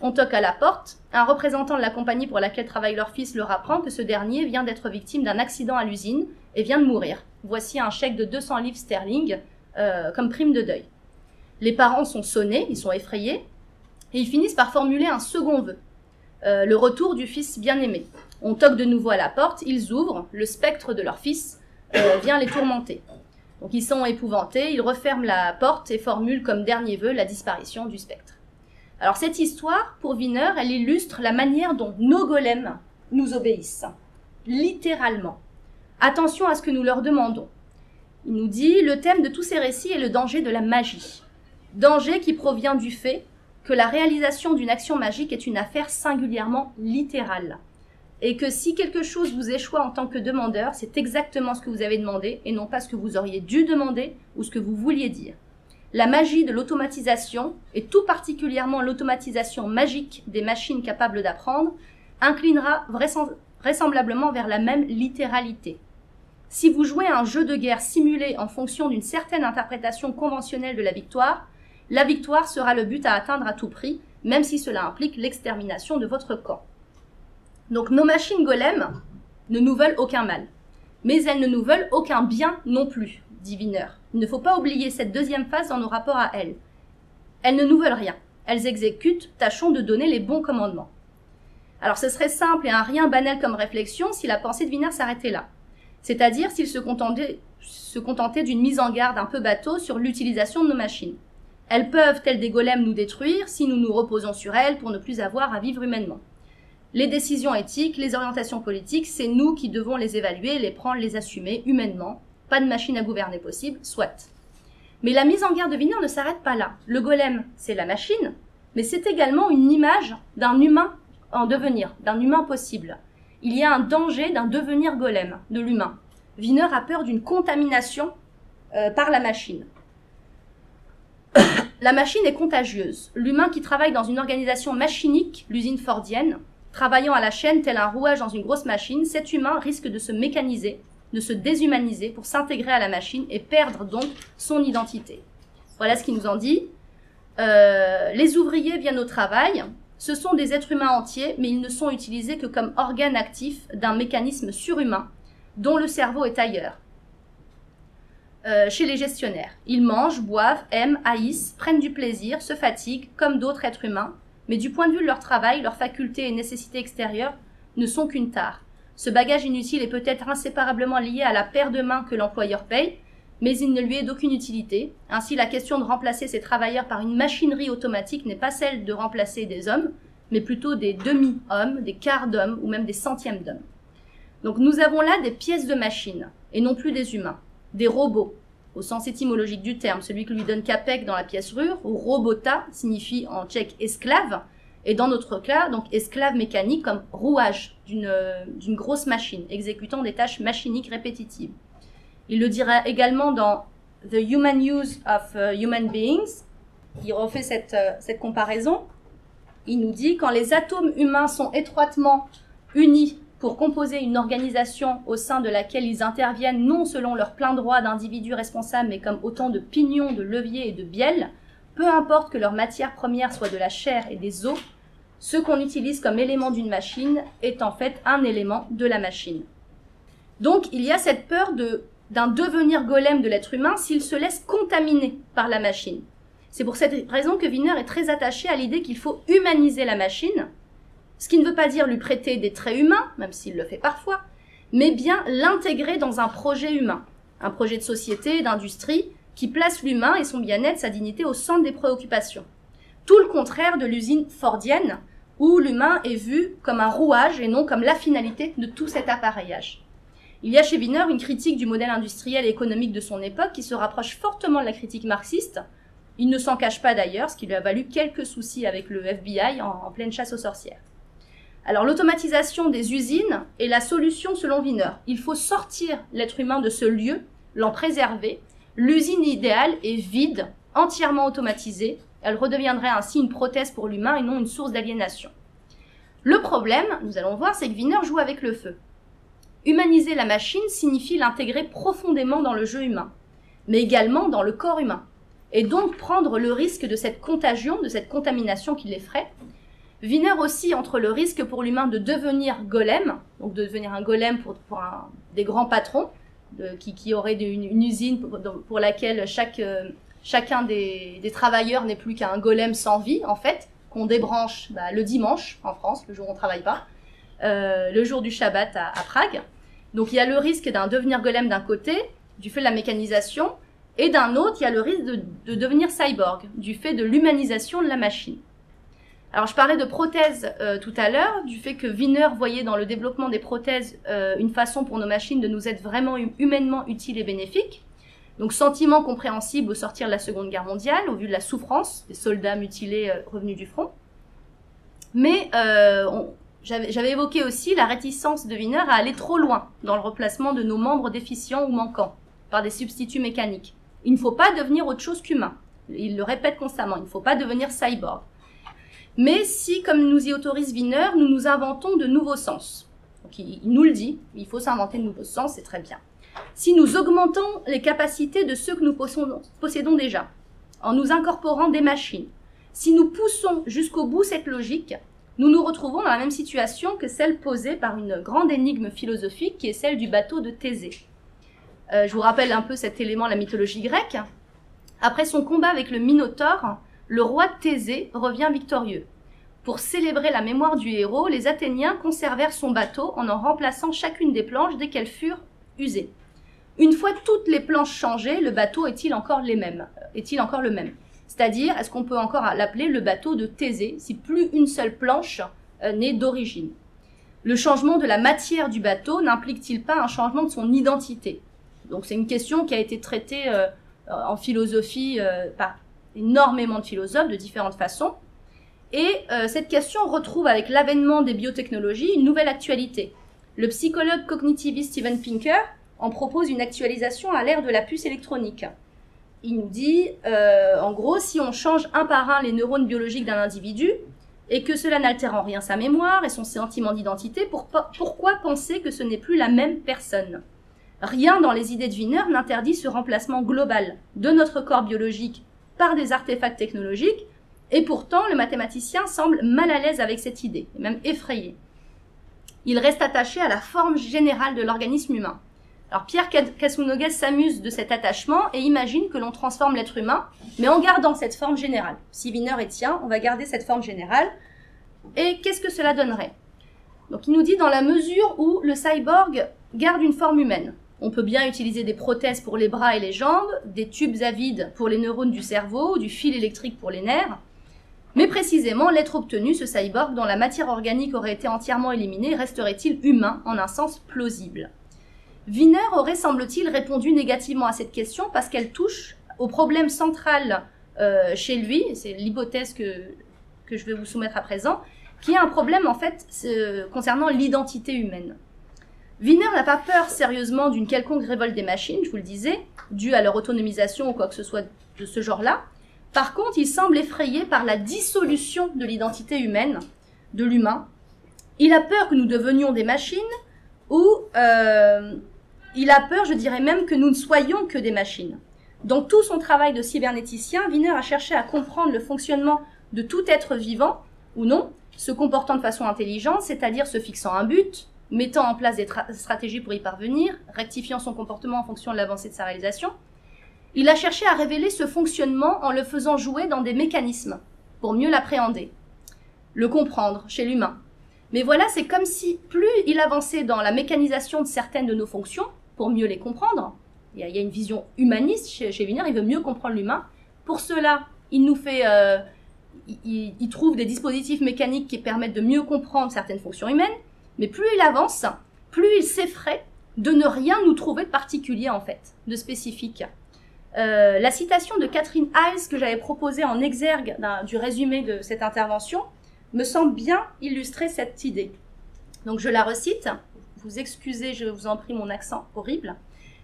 On toque à la porte. Un représentant de la compagnie pour laquelle travaille leur fils leur apprend que ce dernier vient d'être victime d'un accident à l'usine et vient de mourir. voici un chèque de 200 livres sterling euh, comme prime de deuil. Les parents sont sonnés, ils sont effrayés, et ils finissent par formuler un second vœu, euh, le retour du fils bien-aimé. On toque de nouveau à la porte, ils ouvrent, le spectre de leur fils euh, vient les tourmenter. Donc ils sont épouvantés, ils referment la porte et formulent comme dernier vœu la disparition du spectre. Alors cette histoire, pour Wiener, elle illustre la manière dont nos golems nous obéissent, littéralement. Attention à ce que nous leur demandons. Il nous dit, le thème de tous ces récits est le danger de la magie. Danger qui provient du fait que la réalisation d'une action magique est une affaire singulièrement littérale. Et que si quelque chose vous échoue en tant que demandeur, c'est exactement ce que vous avez demandé et non pas ce que vous auriez dû demander ou ce que vous vouliez dire. La magie de l'automatisation, et tout particulièrement l'automatisation magique des machines capables d'apprendre, inclinera vraisemblablement vers la même littéralité. Si vous jouez un jeu de guerre simulé en fonction d'une certaine interprétation conventionnelle de la victoire, la victoire sera le but à atteindre à tout prix, même si cela implique l'extermination de votre camp. Donc nos machines golems ne nous veulent aucun mal, mais elles ne nous veulent aucun bien non plus, dit Wiener. Il ne faut pas oublier cette deuxième phase dans nos rapports à elles. Elles ne nous veulent rien. Elles exécutent, tâchons de donner les bons commandements. Alors ce serait simple et un rien banal comme réflexion si la pensée de Wiener s'arrêtait là. C'est-à-dire s'il se contentait, se contentait d'une mise en garde un peu bateau sur l'utilisation de nos machines. Elles peuvent, telles des golems, nous détruire si nous nous reposons sur elles pour ne plus avoir à vivre humainement. Les décisions éthiques, les orientations politiques, c'est nous qui devons les évaluer, les prendre, les assumer humainement. Pas de machine à gouverner possible, soit. Mais la mise en garde de Wiener ne s'arrête pas là. Le golem, c'est la machine, mais c'est également une image d'un humain en devenir, d'un humain possible. Il y a un danger d'un devenir golem, de l'humain. Wiener a peur d'une contamination euh, par la machine. La machine est contagieuse. L'humain qui travaille dans une organisation machinique, l'usine fordienne, travaillant à la chaîne tel un rouage dans une grosse machine, cet humain risque de se mécaniser, de se déshumaniser pour s'intégrer à la machine et perdre donc son identité. Voilà ce qu'il nous en dit. Euh, les ouvriers viennent au travail, ce sont des êtres humains entiers, mais ils ne sont utilisés que comme organes actifs d'un mécanisme surhumain dont le cerveau est ailleurs. Euh, chez les gestionnaires, ils mangent, boivent, aiment, haïssent, prennent du plaisir, se fatiguent, comme d'autres êtres humains, mais du point de vue de leur travail, leurs facultés et nécessités extérieures ne sont qu'une tare. Ce bagage inutile est peut-être inséparablement lié à la paire de mains que l'employeur paye, mais il ne lui est d'aucune utilité. Ainsi, la question de remplacer ces travailleurs par une machinerie automatique n'est pas celle de remplacer des hommes, mais plutôt des demi-hommes, des quarts d'hommes ou même des centièmes d'hommes. Donc nous avons là des pièces de machines, et non plus des humains, des robots, au sens étymologique du terme, celui que lui donne Capek dans la pièce rure, ou robota signifie en tchèque esclave, et dans notre cas, donc esclave mécanique comme rouage d'une grosse machine, exécutant des tâches machiniques répétitives. Il le dira également dans The Human Use of uh, Human Beings. Il refait cette, euh, cette comparaison. Il nous dit quand les atomes humains sont étroitement unis pour composer une organisation au sein de laquelle ils interviennent non selon leur plein droit d'individus responsables, mais comme autant de pignons, de leviers et de bielles, peu importe que leur matière première soit de la chair et des os, ce qu'on utilise comme élément d'une machine est en fait un élément de la machine. Donc il y a cette peur d'un devenir golem de l'être humain s'il se laisse contaminer par la machine. C'est pour cette raison que Wiener est très attaché à l'idée qu'il faut humaniser la machine, ce qui ne veut pas dire lui prêter des traits humains, même s'il le fait parfois, mais bien l'intégrer dans un projet humain, un projet de société, d'industrie, qui place l'humain et son bien-être, sa dignité au centre des préoccupations. Tout le contraire de l'usine fordienne, où l'humain est vu comme un rouage et non comme la finalité de tout cet appareillage. Il y a chez Wiener une critique du modèle industriel et économique de son époque qui se rapproche fortement de la critique marxiste. Il ne s'en cache pas d'ailleurs, ce qui lui a valu quelques soucis avec le FBI en, pleine chasse aux sorcières. Alors l'automatisation des usines est la solution selon Wiener. Il faut sortir l'être humain de ce lieu, l'en préserver. L'usine idéale est vide, entièrement automatisée. Elle redeviendrait ainsi une prothèse pour l'humain et non une source d'aliénation. Le problème, nous allons voir, c'est que Wiener joue avec le feu. Humaniser la machine signifie l'intégrer profondément dans le jeu humain, mais également dans le corps humain, et donc prendre le risque de cette contagion, de cette contamination qui l'effraie. Wiener aussi entre le risque pour l'humain de devenir golem, donc de devenir un golem pour, des grands patrons, qui, qui, aurait une, usine pour, laquelle chaque, chacun des, travailleurs n'est plus qu'un golem sans vie, en fait, qu'on débranche bah, le dimanche en France, le jour où on travaille pas, euh, le jour du Shabbat à, Prague. Donc il y a le risque d'un devenir golem d'un côté, du fait de la mécanisation, et d'un autre, il y a le risque de devenir cyborg, du fait de l'humanisation de la machine. Alors je parlais de prothèses euh, tout à l'heure, du fait que Wiener voyait dans le développement des prothèses euh, une façon pour nos machines de nous être vraiment humainement utiles et bénéfiques. Donc sentiment compréhensible au sortir de la Seconde Guerre mondiale, au vu de la souffrance des soldats mutilés euh, revenus du front. Mais j'avais évoqué aussi la réticence de Wiener à aller trop loin dans le replacement de nos membres déficients ou manquants par des substituts mécaniques. Il ne faut pas devenir autre chose qu'humain. Il le répète constamment, il ne faut pas devenir cyborg. Mais si, comme nous y autorise Wiener, nous nous inventons de nouveaux sens, donc il, nous le dit, il faut s'inventer de nouveaux sens, c'est très bien si nous augmentons les capacités de ceux que nous possédons, déjà, en nous incorporant des machines, si nous poussons jusqu'au bout cette logique, nous nous retrouvons dans la même situation que celle posée par une grande énigme philosophique qui est celle du bateau de Thésée. Euh, je vous rappelle un peu cet élément de la mythologie grecque. Après son combat avec le Minotaure, le roi Thésée revient victorieux. Pour célébrer la mémoire du héros, les Athéniens conservèrent son bateau en en remplaçant chacune des planches dès qu'elles furent usées. Une fois toutes les planches changées, le bateau est-il encore les mêmes Est-il encore le même? C'est-à-dire, est-ce qu'on peut encore l'appeler le bateau de Thésée si plus une seule planche euh, n'est d'origine? Le changement de la matière du bateau n'implique-t-il pas un changement de son identité? Donc c'est une question qui a été traitée euh, en philosophie euh, par énormément de philosophes de différentes façons. Et cette question retrouve avec l'avènement des biotechnologies une nouvelle actualité. Le psychologue cognitiviste Steven Pinker en propose une actualisation à l'ère de la puce électronique. Il nous dit, euh, en gros, si on change un par un les neurones biologiques d'un individu, et que cela n'altère en rien sa mémoire et son sentiment d'identité, pourquoi penser que ce n'est plus la même personne? Rien dans les idées de Wiener n'interdit ce remplacement global de notre corps biologique par des artefacts technologiques, et pourtant le mathématicien semble mal à l'aise avec cette idée, et même effrayé. Il reste attaché à la forme générale de l'organisme humain. Alors Pierre Kasunoges s'amuse de cet attachement et imagine que l'on transforme l'être humain, mais en gardant cette forme générale. Si Wiener est tient, on va garder cette forme générale. Et qu'est-ce que cela donnerait? Donc il nous dit dans la mesure où le cyborg garde une forme humaine. On peut bien utiliser des prothèses pour les bras et les jambes, des tubes à vide pour les neurones du cerveau, du fil électrique pour les nerfs. Mais précisément, l'être obtenu, ce cyborg dont la matière organique aurait été entièrement éliminée, resterait-il humain en un sens plausible? Wiener aurait, semble-t-il, répondu négativement à cette question parce qu'elle touche au problème central euh, chez lui, c'est l'hypothèse que, que je vais vous soumettre à présent, qui est un problème en fait concernant l'identité humaine. Wiener n'a pas peur sérieusement d'une quelconque révolte des machines, je vous le disais, due à leur autonomisation ou quoi que ce soit de ce genre-là. Par contre, il semble effrayé par la dissolution de l'identité humaine, de l'humain. Il a peur que nous devenions des machines ou euh, il a peur, je dirais même, que nous ne soyons que des machines. Dans tout son travail de cybernéticien, Wiener a cherché à comprendre le fonctionnement de tout être vivant, ou non, se comportant de façon intelligente, c'est-à-dire se fixant un but, mettant en place des stratégies pour y parvenir, rectifiant son comportement en fonction de l'avancée de sa réalisation. Il a cherché à révéler ce fonctionnement en le faisant jouer dans des mécanismes, pour mieux l'appréhender, le comprendre chez l'humain. Mais voilà, c'est comme si plus il avançait dans la mécanisation de certaines de nos fonctions, pour mieux les comprendre. Il y a, une vision humaniste chez, Wiener, il veut mieux comprendre l'humain. Pour cela, il nous fait, euh, il, trouve des dispositifs mécaniques qui permettent de mieux comprendre certaines fonctions humaines. Mais plus il avance, plus il s'effraie de ne rien nous trouver de particulier en fait, de spécifique. Euh, la citation de Catherine Hayes que j'avais proposée en exergue du résumé de cette intervention me semble bien illustrer cette idée. Donc je la recite vous excusez, je vous en prie, mon accent horrible.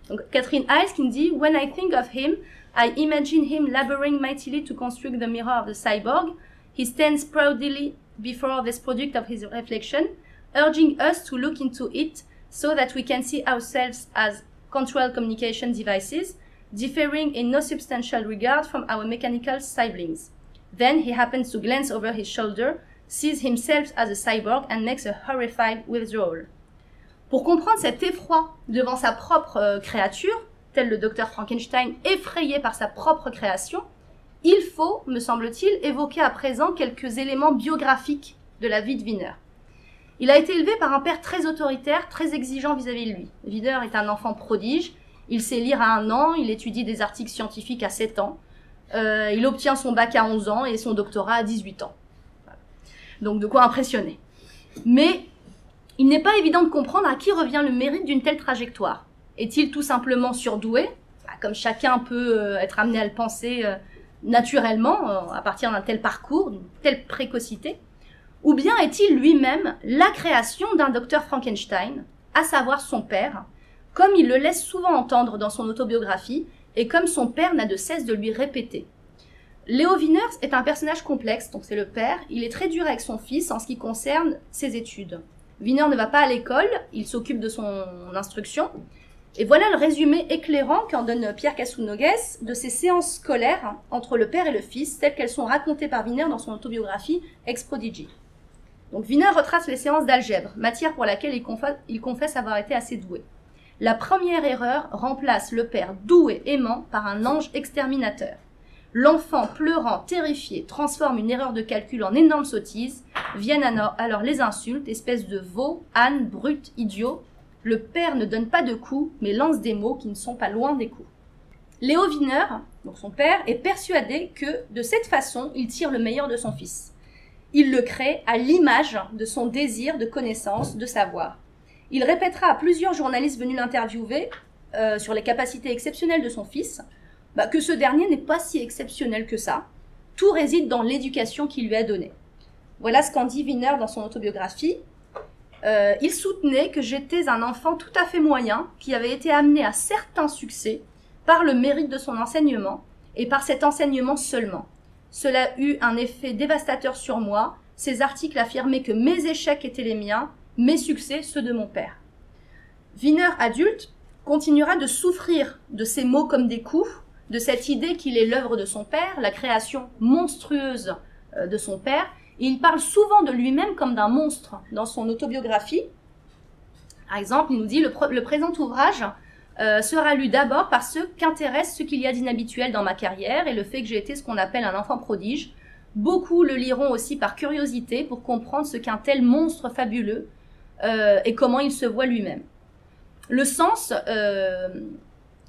Donc, Catherine Hayes qui me dit When I think of him, I imagine him laboring mightily to construct the mirror of the cyborg. He stands proudly before this product of his reflection, urging us to look into it so that we can see ourselves as control communication devices, differing in no substantial regard from our mechanical siblings. Then he happens to glance over his shoulder, sees himself as a cyborg, and makes a horrified withdrawal. Pour comprendre cet effroi devant sa propre euh, créature, tel le docteur Frankenstein effrayé par sa propre création, il faut, me semble-t-il, évoquer à présent quelques éléments biographiques de la vie de Wiener. Il a été élevé par un père très autoritaire, très exigeant vis-à-vis de lui. Wiener est un enfant prodige, il sait lire à un an, il étudie des articles scientifiques à 7 ans, euh, il obtient son bac à 11 ans et son doctorat à 18 ans. Donc de quoi impressionner. Mais il n'est pas évident de comprendre à qui revient le mérite d'une telle trajectoire. Est-il tout simplement surdoué, bah, comme chacun peut euh, être amené à le penser euh, naturellement à partir d'un tel parcours, d'une telle précocité Ou bien est-il lui-même la création d'un docteur Frankenstein, à savoir son père, comme il le laisse souvent entendre dans son autobiographie, et comme son père n'a de cesse de lui répéter. Léo Wieners est un personnage complexe, donc c'est le père, il est très dur avec son fils en ce qui concerne ses études. Wiener ne va pas à l'école, il s'occupe de son instruction, et voilà le résumé éclairant qu'en donne Pierre Casounogues de ses séances scolaires entre le père et le fils, telles qu'elles sont racontées par Wiener dans son autobiographie Ex Prodigy. Donc Wiener retrace les séances d'algèbre, matière pour laquelle il, confesse avoir été assez doué. La première erreur remplace le père doux et aimant par un ange exterminateur. L'enfant, pleurant, terrifié, transforme une erreur de calcul en énorme sottise. Viennent alors les insultes, espèce de veau, âne, brute, idiot. Le père ne donne pas de coups, mais lance des mots qui ne sont pas loin des coups. Léo Wiener, donc son père, est persuadé que de cette façon, il tire le meilleur de son fils. Il le crée à l'image de son désir de connaissance, de savoir. Il répétera à plusieurs journalistes venus l'interviewer euh, sur les capacités exceptionnelles de son fils bah, que ce dernier n'est pas si exceptionnel que ça. Tout réside dans l'éducation qu'il lui a donnée. Voilà ce qu'en dit Wiener dans son autobiographie. Euh, il soutenait que j'étais un enfant tout à fait moyen qui avait été amené à certains succès par le mérite de son enseignement et par cet enseignement seulement. Cela eut un effet dévastateur sur moi. Ces articles affirmaient que mes échecs étaient les miens mes succès ceux de mon père. Wiener adulte continuera de souffrir de ces mots comme des coups, de cette idée qu'il est l'œuvre de son père, la création monstrueuse euh, de son père, et il parle souvent de lui-même comme d'un monstre dans son autobiographie. Par exemple, il nous dit le, le présent ouvrage euh, sera lu d'abord par ceux qu'intéresse ce qu'il y a d'inhabituel dans ma carrière et le fait que j'ai été ce qu'on appelle un enfant prodige. Beaucoup le liront aussi par curiosité pour comprendre ce qu'un tel monstre fabuleux euh, et comment il se voit lui-même. Le sens, euh,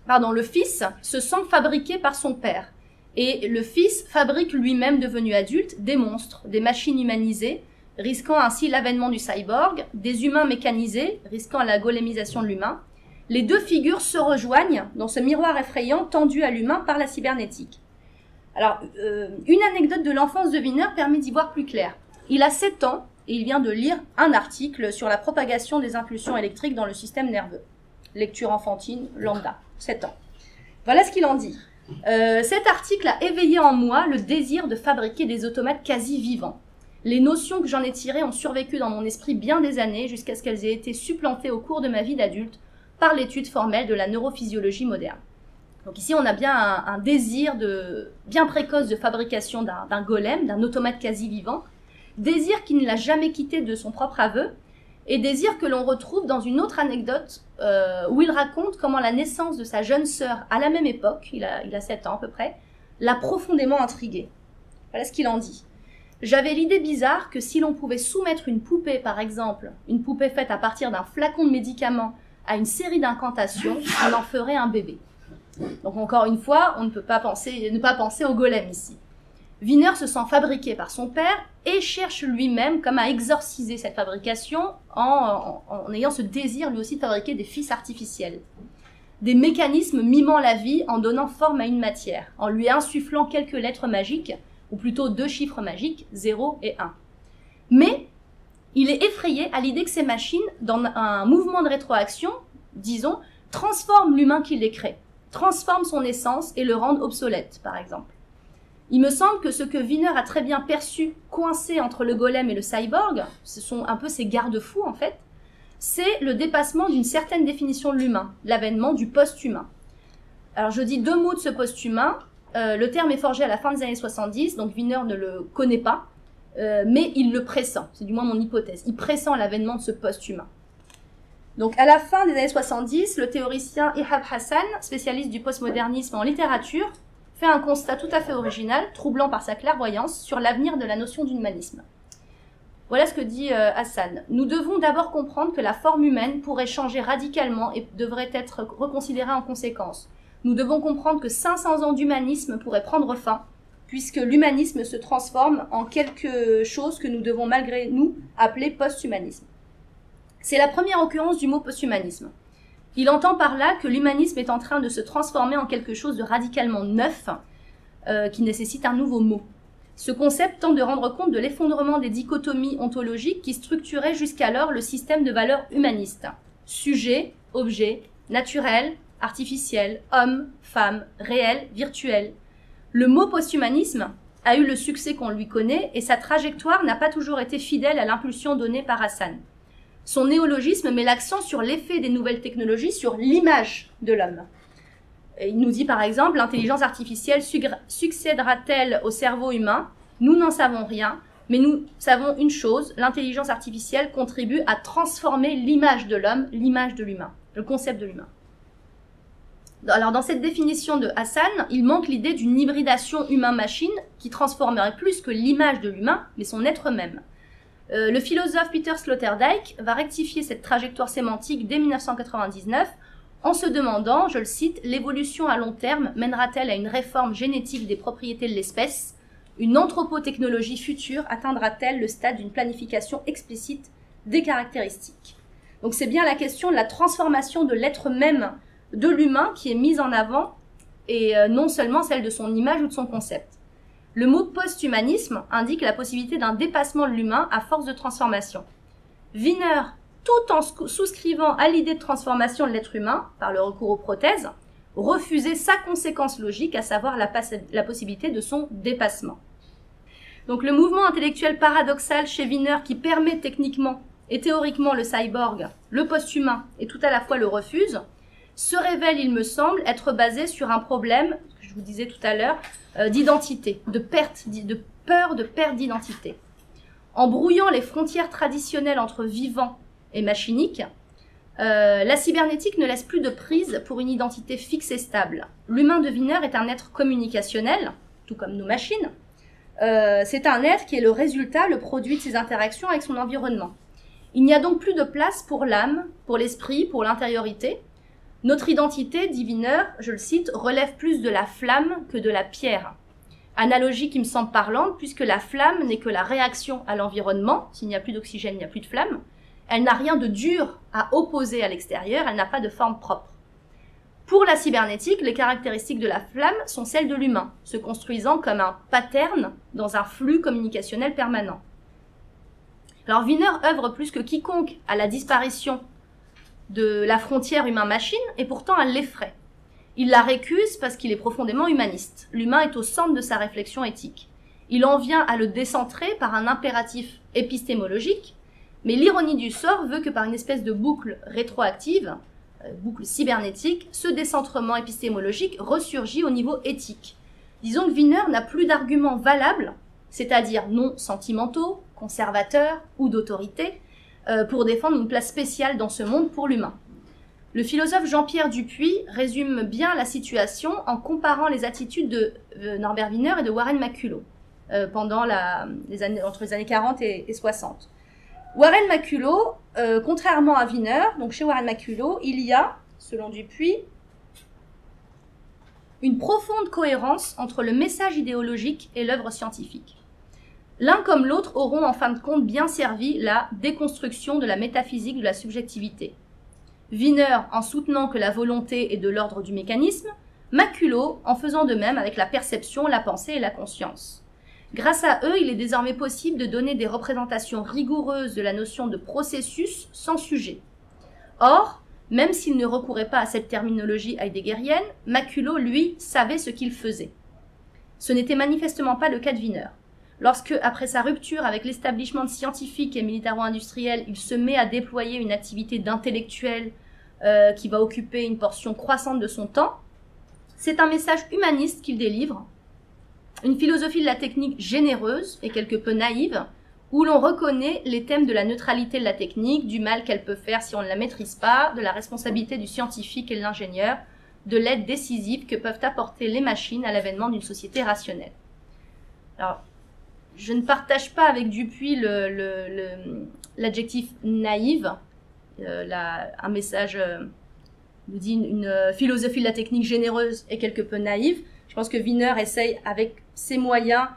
pardon, le fils se sent fabriqué par son père. Et le fils fabrique lui-même, devenu adulte, des monstres, des machines humanisées, risquant ainsi l'avènement du cyborg, des humains mécanisés, risquant la golemisation de l'humain. Les deux figures se rejoignent dans ce miroir effrayant tendu à l'humain par la cybernétique. Alors, euh, une anecdote de l'enfance de Wiener permet d'y voir plus clair. Il a 7 ans et il vient de lire un article sur la propagation des impulsions électriques dans le système nerveux. Lecture enfantine, lambda, 7 ans. Voilà ce qu'il en dit. Euh, cet article a éveillé en moi le désir de fabriquer des automates quasi vivants. Les notions que j'en ai tirées ont survécu dans mon esprit bien des années jusqu'à ce qu'elles aient été supplantées au cours de ma vie d'adulte par l'étude formelle de la neurophysiologie moderne. Donc ici, on a bien un, désir de, bien précoce de fabrication d'un golem, d'un automate quasi vivant, désir qui ne l'a jamais quitté de son propre aveu, et désir que l'on retrouve dans une autre anecdote euh, où il raconte comment la naissance de sa jeune sœur à la même époque, il a, il a 7 ans à peu près, l'a profondément intrigué. Voilà ce qu'il en dit. J'avais l'idée bizarre que si l'on pouvait soumettre une poupée, par exemple, une poupée faite à partir d'un flacon de médicaments, à une série d'incantations, on en ferait un bébé. Donc encore une fois, on ne peut pas penser, ne pas penser au golem ici. Wiener se sent fabriqué par son père et cherche lui-même comme à exorciser cette fabrication en, ayant ce désir lui aussi de fabriquer des fils artificiels. Des mécanismes mimant la vie en donnant forme à une matière, en lui insufflant quelques lettres magiques, ou plutôt deux chiffres magiques, 0 et 1. Mais il est effrayé à l'idée que ces machines, dans un mouvement de rétroaction, disons, transforment l'humain qui les crée, transforment son essence et le rendent obsolète, par exemple. Il me semble que ce que Wiener a très bien perçu, coincé entre le golem et le cyborg, ce sont un peu ses garde-fous en fait, c'est le dépassement d'une certaine définition de l'humain, l'avènement du post-humain. Alors je dis deux mots de ce post-humain. Euh, le terme est forgé à la fin des années 70, donc Wiener ne le connaît pas, euh, mais il le pressent, c'est du moins mon hypothèse. Il pressent l'avènement de ce post-humain. Donc à la fin des années 70, le théoricien Ihab Hassan, spécialiste du postmodernisme en littérature, fait un constat tout à fait original, troublant par sa clairvoyance, sur l'avenir de la notion d'humanisme. Voilà ce que dit euh, Hassan. Nous devons d'abord comprendre que la forme humaine pourrait changer radicalement et devrait être reconsidérée en conséquence. Nous devons comprendre que 500 ans d'humanisme pourraient prendre fin, puisque l'humanisme se transforme en quelque chose que nous devons malgré nous appeler post-humanisme. C'est la première occurrence du mot posthumanisme. Il entend par là que l'humanisme est en train de se transformer en quelque chose de radicalement neuf, euh, qui nécessite un nouveau mot. Ce concept tente de rendre compte de l'effondrement des dichotomies ontologiques qui structuraient jusqu'alors le système de valeurs humanistes. Sujet, objet, naturel, artificiel, homme, femme, réel, virtuel. Le mot posthumanisme a eu le succès qu'on lui connaît et sa trajectoire n'a pas toujours été fidèle à l'impulsion donnée par Hassan. Son néologisme met l'accent sur l'effet des nouvelles technologies sur l'image de l'homme. Il nous dit par exemple, l'intelligence artificielle succédera-t-elle au cerveau humain? Nous n'en savons rien, mais nous savons une chose, l'intelligence artificielle contribue à transformer l'image de l'homme, l'image de l'humain, le concept de l'humain. Alors dans cette définition de Hassan, il manque l'idée d'une hybridation humain-machine qui transformerait plus que l'image de l'humain, mais son être même. Euh, le philosophe Peter Sloterdijk va rectifier cette trajectoire sémantique dès 1999 en se demandant, je le cite, l'évolution à long terme mènera-t-elle à une réforme génétique des propriétés de l'espèce? Une anthropotechnologie future atteindra-t-elle le stade d'une planification explicite des caractéristiques? Donc c'est bien la question de la transformation de l'être même de l'humain qui est mise en avant et euh, non seulement celle de son image ou de son concept. Le mot post-humanisme indique la possibilité d'un dépassement de l'humain à force de transformation. Wiener, tout en souscrivant à l'idée de transformation de l'être humain par le recours aux prothèses, refusait sa conséquence logique, à savoir la, la possibilité de son dépassement. Donc le mouvement intellectuel paradoxal chez Wiener qui permet techniquement et théoriquement le cyborg, le post-humain et tout à la fois le refuse, se révèle, il me semble, être basé sur un problème, que je vous disais tout à l'heure, euh, d'identité, de perte, de peur de perte d'identité. En brouillant les frontières traditionnelles entre vivant et machinique, euh, la cybernétique ne laisse plus de prise pour une identité fixe et stable. L'humain de est un être communicationnel, tout comme nos machines. Euh, c'est un être qui est le résultat, le produit de ses interactions avec son environnement. Il n'y a donc plus de place pour l'âme, pour l'esprit, pour l'intériorité. Notre identité, dit Wiener, je le cite, relève plus de la flamme que de la pierre. Analogie qui me semble parlante, puisque la flamme n'est que la réaction à l'environnement. S'il n'y a plus d'oxygène, il n'y a plus de flamme. Elle n'a rien de dur à opposer à l'extérieur, elle n'a pas de forme propre. Pour la cybernétique, les caractéristiques de la flamme sont celles de l'humain, se construisant comme un pattern dans un flux communicationnel permanent. Alors Wiener œuvre plus que quiconque à la disparition de la frontière humain-machine et pourtant elle l'effraie. Il la récuse parce qu'il est profondément humaniste. L'humain est au centre de sa réflexion éthique. Il en vient à le décentrer par un impératif épistémologique, mais l'ironie du sort veut que par une espèce de boucle rétroactive, euh, boucle cybernétique, ce décentrement épistémologique ressurgit au niveau éthique. Disons que Wiener n'a plus d'arguments valables, c'est-à-dire non sentimentaux, conservateurs ou d'autorité, euh, pour défendre une place spéciale dans ce monde pour l'humain. Le philosophe Jean-Pierre Dupuis résume bien la situation en comparant les attitudes de euh, Norbert Wiener et de Warren Maculo euh, pendant les années, entre les années 40 et, 60. Warren Maculo, contrairement à Wiener, donc chez Warren Maculo, il y a, selon Dupuis, une profonde cohérence entre le message idéologique et l'œuvre scientifique. L'un comme l'autre auront en fin de compte bien servi la déconstruction de la métaphysique de la subjectivité. Wiener en soutenant que la volonté est de l'ordre du mécanisme, Maculo en faisant de même avec la perception, la pensée et la conscience. Grâce à eux, il est désormais possible de donner des représentations rigoureuses de la notion de processus sans sujet. Or, même s'il ne recourait pas à cette terminologie heideggerienne, Maculo, lui, savait ce qu'il faisait. Ce n'était manifestement pas le cas de Wiener. Lorsque, après sa rupture avec l'établissement scientifique et militaro-industriel, il se met à déployer une activité d'intellectuel euh, qui va occuper une portion croissante de son temps, c'est un message humaniste qu'il délivre, une philosophie de la technique généreuse et quelque peu naïve, où l'on reconnaît les thèmes de la neutralité de la technique, du mal qu'elle peut faire si on ne la maîtrise pas, de la responsabilité du scientifique et de l'ingénieur, de l'aide décisive que peuvent apporter les machines à l'avènement d'une société rationnelle. Alors, je ne partage pas avec Dupuis l'adjectif le, naïve, euh, un message euh, nous dit une, euh, philosophie de la technique généreuse et quelque peu naïve. Je pense que Wiener essaye avec ses moyens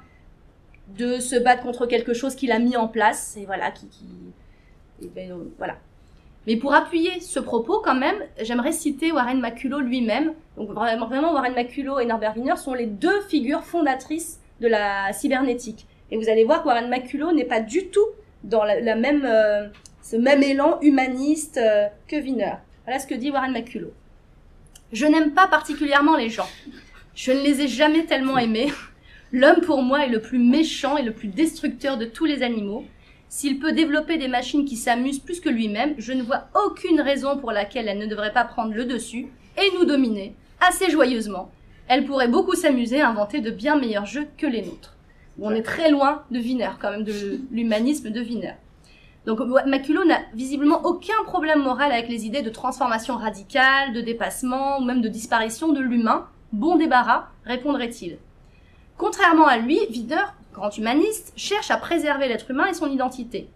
de se battre contre quelque chose qu'il a mis en place et voilà ben, voilà. Mais pour appuyer ce propos, quand même, j'aimerais citer Warren Maculo lui-même. Donc vraiment, vraiment, Warren Maculo et Norbert Wiener sont les deux figures fondatrices de la cybernétique. Et vous allez voir que Warren Maculo n'est pas du tout dans la, même, euh, ce même élan humaniste euh, que Wiener. Voilà ce que dit Warren Maculo. Je n'aime pas particulièrement les gens. Je ne les ai jamais tellement aimés. L'homme pour moi est le plus méchant et le plus destructeur de tous les animaux. S'il peut développer des machines qui s'amusent plus que lui-même, je ne vois aucune raison pour laquelle elle ne devrait pas prendre le dessus et nous dominer assez joyeusement. Elle pourrait beaucoup s'amuser à inventer de bien meilleurs jeux que les nôtres. On est très loin de Wiener, quand même, de l'humanisme de Wiener. Donc Maculo n'a visiblement aucun problème moral avec les idées de transformation radicale, de dépassement ou même de disparition de l'humain. Bon débarras, répondrait-il. Contrairement à lui, Wiener, grand humaniste, cherche à préserver l'être humain et son identité.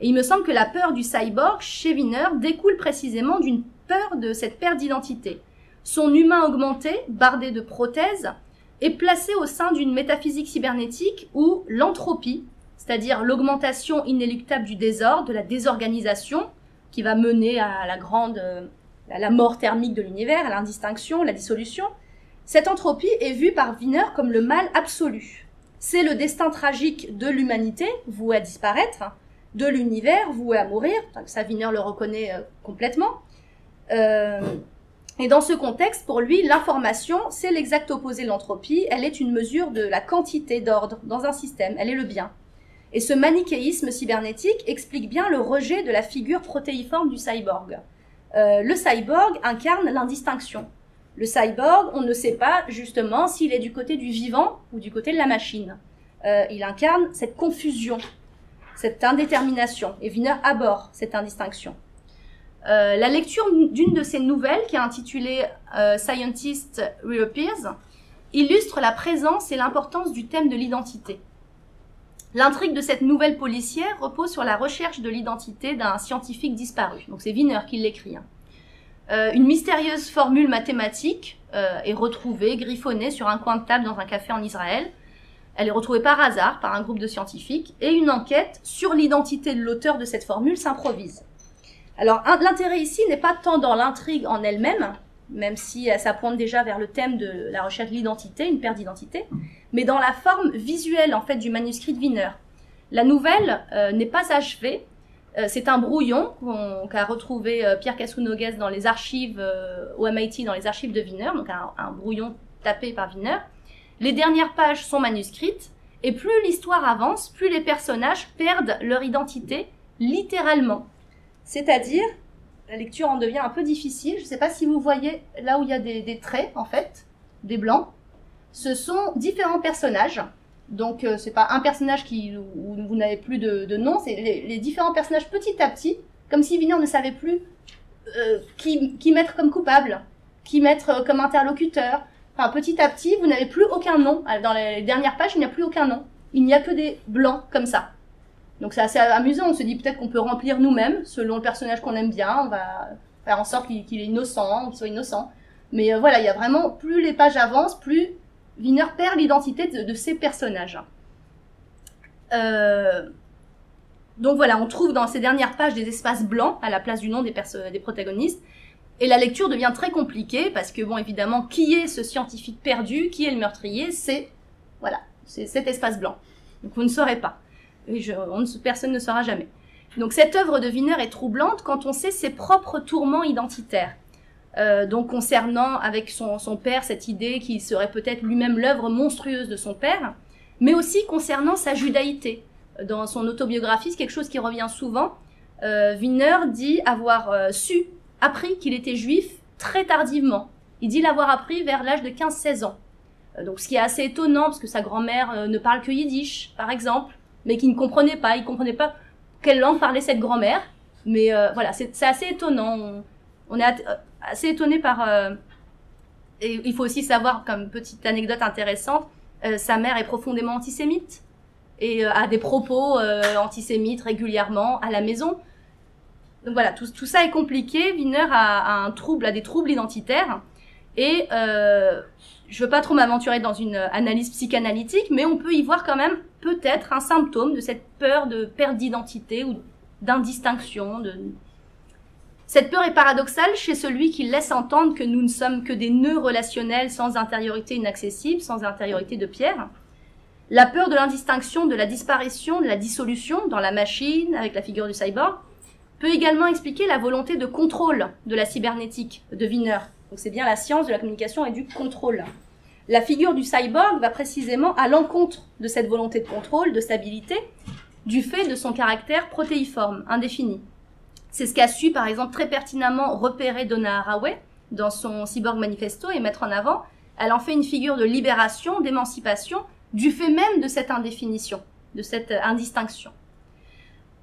Et il me semble que la peur du cyborg chez Wiener découle précisément d'une peur de cette perte d'identité. Son humain augmenté, bardé de prothèses, est placé au sein d'une métaphysique cybernétique où l'entropie, c'est-à-dire l'augmentation inéluctable du désordre, de la désorganisation, qui va mener à la grande, à la mort thermique de l'univers, à l'indistinction, la dissolution, cette entropie est vue par Wiener comme le mal absolu. C'est le destin tragique de l'humanité, voué à disparaître, de l'univers, voué à mourir, ça Wiener le reconnaît euh, complètement. Euh, et dans ce contexte, pour lui, l'information, c'est l'exact opposé de l'entropie. Elle est une mesure de la quantité d'ordre dans un système. Elle est le bien. Et ce manichéisme cybernétique explique bien le rejet de la figure protéiforme du cyborg. Euh, le cyborg incarne l'indistinction. Le cyborg, on ne sait pas justement s'il est du côté du vivant ou du côté de la machine. Euh, il incarne cette confusion, cette indétermination. Et Wiener aborde cette indistinction. Euh, la lecture d'une de ses nouvelles, qui est intitulée euh, Scientist Reappears, illustre la présence et l'importance du thème de l'identité. L'intrigue de cette nouvelle policière repose sur la recherche de l'identité d'un scientifique disparu. Donc c'est Wiener qui l'écrit. Hein. Euh, une mystérieuse formule mathématique est retrouvée, griffonnée sur un coin de table dans un café en Israël. Elle est retrouvée par hasard par un groupe de scientifiques et une enquête sur l'identité de l'auteur de cette formule s'improvise. Alors l'intérêt ici n'est pas tant dans l'intrigue en elle-même, même si ça pointe déjà vers le thème de la recherche de l'identité, une perte d'identité, mais dans la forme visuelle en fait du manuscrit de Wiener. La nouvelle euh, n'est pas achevée. Euh, c'est un brouillon qu'a retrouvé euh, Pierre Cassounogues dans les archives au MIT, dans les archives de Wiener, donc un, un brouillon tapé par Wiener. Les dernières pages sont manuscrites, et plus l'histoire avance, plus les personnages perdent leur identité, littéralement. C'est-à-dire, la lecture en devient un peu difficile. Je ne sais pas si vous voyez là où il y a des, traits, en fait, des blancs. Ce sont différents personnages. Donc, ce euh, c'est pas un personnage qui, où vous n'avez plus de, nom, c'est les, différents personnages petit à petit, comme si Wiener ne savait plus euh, qui, qui, mettre comme coupable, qui mettre euh, comme interlocuteur. Enfin, petit à petit, vous n'avez plus aucun nom. Dans les dernières pages, il n'y a plus aucun nom. Il n'y a que des blancs comme ça. Donc c'est assez amusant, on se dit peut-être qu'on peut remplir nous-mêmes, selon le personnage qu'on aime bien, on va faire en sorte qu'il est innocent, qu'il soit innocent. Mais euh, voilà, il y a vraiment, plus les pages avancent, plus Wiener perd l'identité de, de, ses personnages. Euh, donc voilà, on trouve dans ces dernières pages des espaces blancs à la place du nom des, des protagonistes. Et la lecture devient très compliquée parce que, bon, évidemment, qui est ce scientifique perdu, qui est le meurtrier, c'est, voilà, c'est cet espace blanc. Donc vous ne saurez pas personne ne saura jamais. Donc cette œuvre de Wiener est troublante quand on sait ses propres tourments identitaires. Euh, donc concernant avec son, père cette idée qu'il serait peut-être lui-même l'œuvre monstrueuse de son père, mais aussi concernant sa judaïté. Dans son autobiographie, c'est quelque chose qui revient souvent. Euh, Wiener dit avoir euh, su, appris qu'il était juif très tardivement. Il dit l'avoir appris vers l'âge de 15-16 ans. donc ce qui est assez étonnant, parce que sa grand-mère ne parle que yiddish, par exemple. Mais qui ne comprenait pas. Il comprenait pas quelle langue parlait cette grand-mère. Mais euh, voilà, c'est assez étonnant. On, est euh, assez étonné par. euh, et il faut aussi savoir, comme petite anecdote intéressante, sa mère est profondément antisémite et a des propos antisémites régulièrement à la maison. Donc voilà, tout, ça est compliqué. Wiener a, a un trouble, a des troubles identitaires. Et je veux pas trop m'aventurer dans une analyse psychanalytique, mais on peut y voir quand même peut-être un symptôme de cette peur de perte d'identité ou d'indistinction. Cette peur est paradoxale chez celui qui laisse entendre que nous ne sommes que des nœuds relationnels sans intériorité inaccessible, sans intériorité de pierre. La peur de l'indistinction, de la disparition, de la dissolution dans la machine, avec la figure du cyborg, peut également expliquer la volonté de contrôle de la cybernétique de Wiener. Donc c'est bien la science de la communication et du contrôle. La figure du cyborg va précisément à l'encontre de cette volonté de contrôle, de stabilité, du fait de son caractère protéiforme, indéfini. C'est ce qu'a su par exemple très pertinemment repérer Donna Haraway dans son Cyborg Manifesto et mettre en avant. Elle en fait une figure de libération, d'émancipation, du fait même de cette indéfinition, de cette indistinction.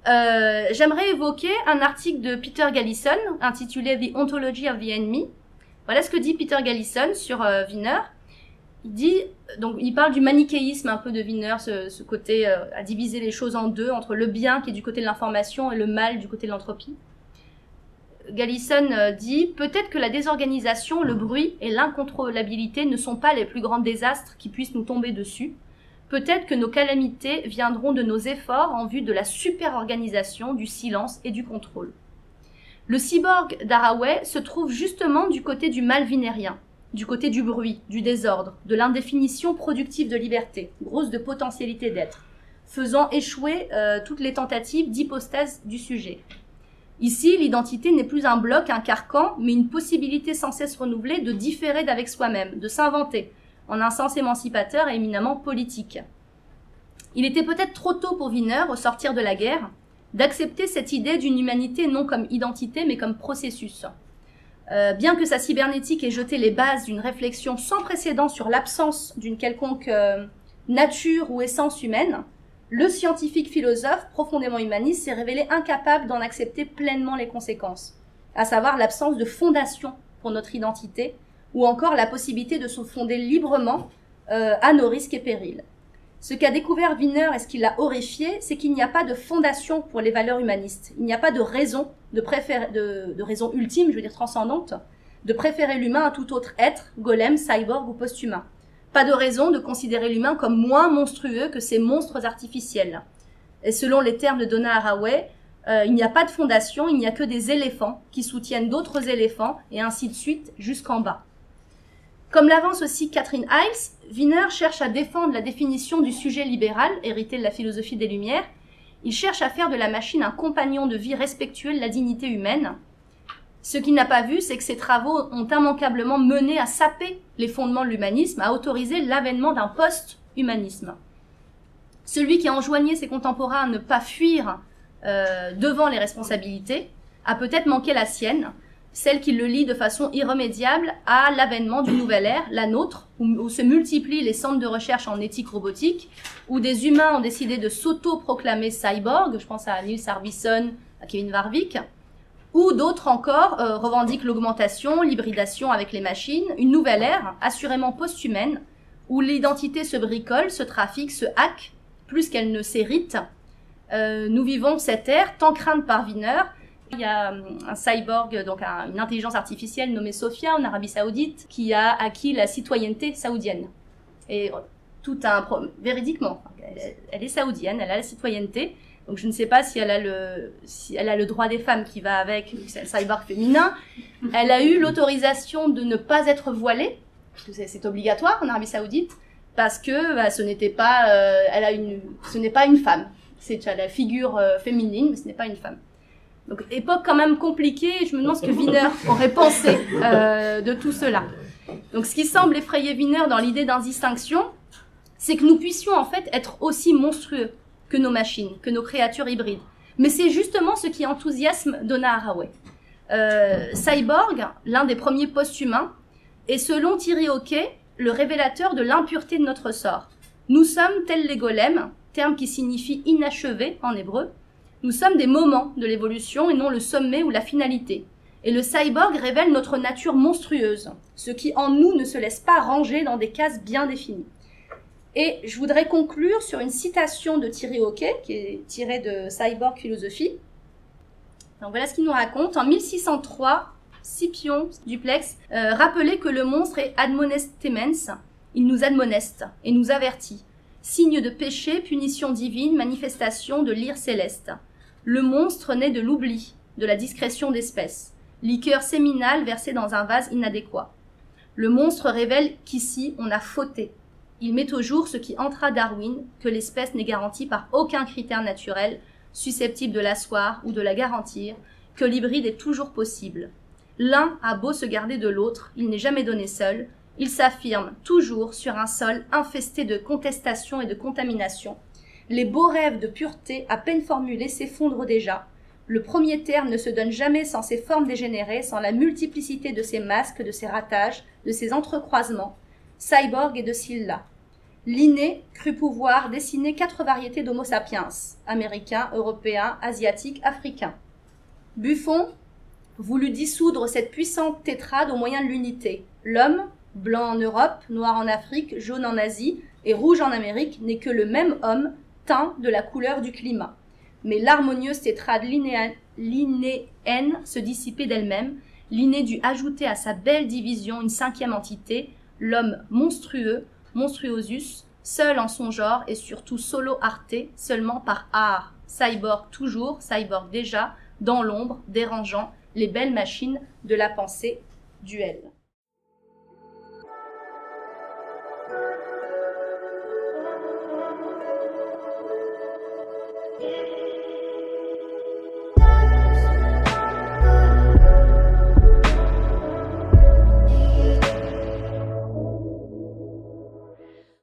Euh, J'aimerais évoquer un article de Peter Gallison intitulé The Ontology of the Enemy. Voilà ce que dit Peter Gallison sur euh, Wiener. Il dit, donc, il parle du manichéisme un peu de Wiener, ce, côté euh, à diviser les choses en deux, entre le bien qui est du côté de l'information et le mal du côté de l'entropie. Gallison euh, dit peut-être que la désorganisation, le bruit et l'incontrôlabilité ne sont pas les plus grands désastres qui puissent nous tomber dessus. Peut-être que nos calamités viendront de nos efforts en vue de la superorganisation, du silence et du contrôle. Le cyborg d'Haraway se trouve justement du côté du mal vinérien, du côté du bruit, du désordre, de l'indéfinition productive de liberté, grosse de potentialité d'être, faisant échouer euh, toutes les tentatives d'hypostase du sujet. Ici, l'identité n'est plus un bloc, un carcan, mais une possibilité sans cesse renouvelée de différer d'avec soi-même, de s'inventer, en un sens émancipateur et éminemment politique. Il était peut-être trop tôt pour Wiener, au sortir de la guerre, d'accepter cette idée d'une humanité non comme identité, mais comme processus. Euh, bien que sa cybernétique ait jeté les bases d'une réflexion sans précédent sur l'absence d'une quelconque euh, nature ou essence humaine, le scientifique philosophe profondément humaniste s'est révélé incapable d'en accepter pleinement les conséquences, à savoir l'absence de fondation pour notre identité, ou encore la possibilité de se fonder librement euh, à nos risques et périls. Ce qu'a découvert Wiener et ce qui l'a horrifié, c'est qu'il n'y a pas de fondation pour les valeurs humanistes. Il n'y a pas de raison, de, préférer, de, de raison ultime, je veux dire transcendante, de préférer l'humain à tout autre être, golem, cyborg ou post-humain. Pas de raison de considérer l'humain comme moins monstrueux que ces monstres artificiels. Et selon les termes de Donna Haraway, euh, il n'y a pas de fondation, il n'y a que des éléphants qui soutiennent d'autres éléphants, et ainsi de suite jusqu'en bas. Comme l'avance aussi Catherine Hiles, Wiener cherche à défendre la définition du sujet libéral, hérité de la philosophie des Lumières. Il cherche à faire de la machine un compagnon de vie respectueux de la dignité humaine. Ce qu'il n'a pas vu, c'est que ses travaux ont immanquablement mené à saper les fondements de l'humanisme, à autoriser l'avènement d'un post-humanisme. Celui qui a enjoigné ses contemporains à ne pas fuir euh, devant les responsabilités a peut-être manqué la sienne, celle qui le lie de façon irrémédiable à l'avènement d'une nouvelle ère, la nôtre, où, se multiplient les centres de recherche en éthique robotique, où des humains ont décidé de s'auto-proclamer cyborg, je pense à Niels Arbison, à Kevin Warwick, ou d'autres encore euh, revendiquent l'augmentation, l'hybridation avec les machines, une nouvelle ère, assurément post-humaine, où l'identité se bricole, se trafique, se hack, plus qu'elle ne s'hérite. Euh, nous vivons cette ère tant crainte par Wiener, il y a un cyborg, donc un, une intelligence artificielle nommée Sophia en Arabie Saoudite, qui a acquis la citoyenneté saoudienne. Et tout un véridiquement, elle, elle, est saoudienne, elle a la citoyenneté. Donc je ne sais pas si elle a le, si elle a le droit des femmes qui va avec, c'est le cyborg féminin. Elle a eu l'autorisation de ne pas être voilée, c'est obligatoire en Arabie Saoudite, parce que bah, ce n'était pas, euh, elle a une, ce n'est pas une femme. C'est la figure euh, féminine, mais ce n'est pas une femme. Donc époque quand même compliquée, je me demande ce que Wiener aurait pensé euh, de tout cela. Donc ce qui semble effrayer Wiener dans l'idée d'indistinction, c'est que nous puissions en fait être aussi monstrueux que nos machines, que nos créatures hybrides. Mais c'est justement ce qui enthousiasme Donna Haraway. Euh, Cyborg, l'un des premiers post-humains, est selon Thierry Hockey le révélateur de l'impureté de notre sort. Nous sommes tels les golems, terme qui signifie inachevé en hébreu. Nous sommes des moments de l'évolution et non le sommet ou la finalité. Et le cyborg révèle notre nature monstrueuse, ce qui en nous ne se laisse pas ranger dans des cases bien définies. Et je voudrais conclure sur une citation de Thierry Hockey, qui est tirée de Cyborg Philosophie. Donc voilà ce qu'il nous raconte. En 1603, Scipion Duplex euh, rappelait que le monstre est admonestemens, il nous admoneste et nous avertit. Signe de péché, punition divine, manifestation de l'ire céleste. Le monstre naît de l'oubli, de la discrétion d'espèce. Liqueur séminale versée dans un vase inadéquat. Le monstre révèle qu'ici on a fauté. Il met au jour ce qui entra Darwin, que l'espèce n'est garantie par aucun critère naturel, susceptible de l'asseoir ou de la garantir, que l'hybride est toujours possible. L'un a beau se garder de l'autre, il n'est jamais donné seul, il s'affirme toujours sur un sol infesté de contestations et de contaminations. Les beaux rêves de pureté, à peine formulés, s'effondrent déjà. Le premier terme ne se donne jamais sans ses formes dégénérées, sans la multiplicité de ses masques, de ses ratages, de ses entrecroisements. Cyborg et de Silla. Linné crut pouvoir dessiner quatre variétés d'Homo sapiens, américains, européens, asiatiques, africains. Buffon voulut dissoudre cette puissante tétrade au moyen de l'unité. L'homme, blanc en Europe, noir en Afrique, jaune en Asie et rouge en Amérique, n'est que le même homme, de la couleur du climat. Mais l'harmonieuse tétrade linéenne se dissipait d'elle-même, Linné dut ajouter à sa belle division une cinquième entité, l'homme monstrueux, monstruosus, seul en son genre et surtout solo arte, seulement par art, cyborg toujours, cyborg déjà, dans l'ombre, dérangeant, les belles machines de la pensée duel.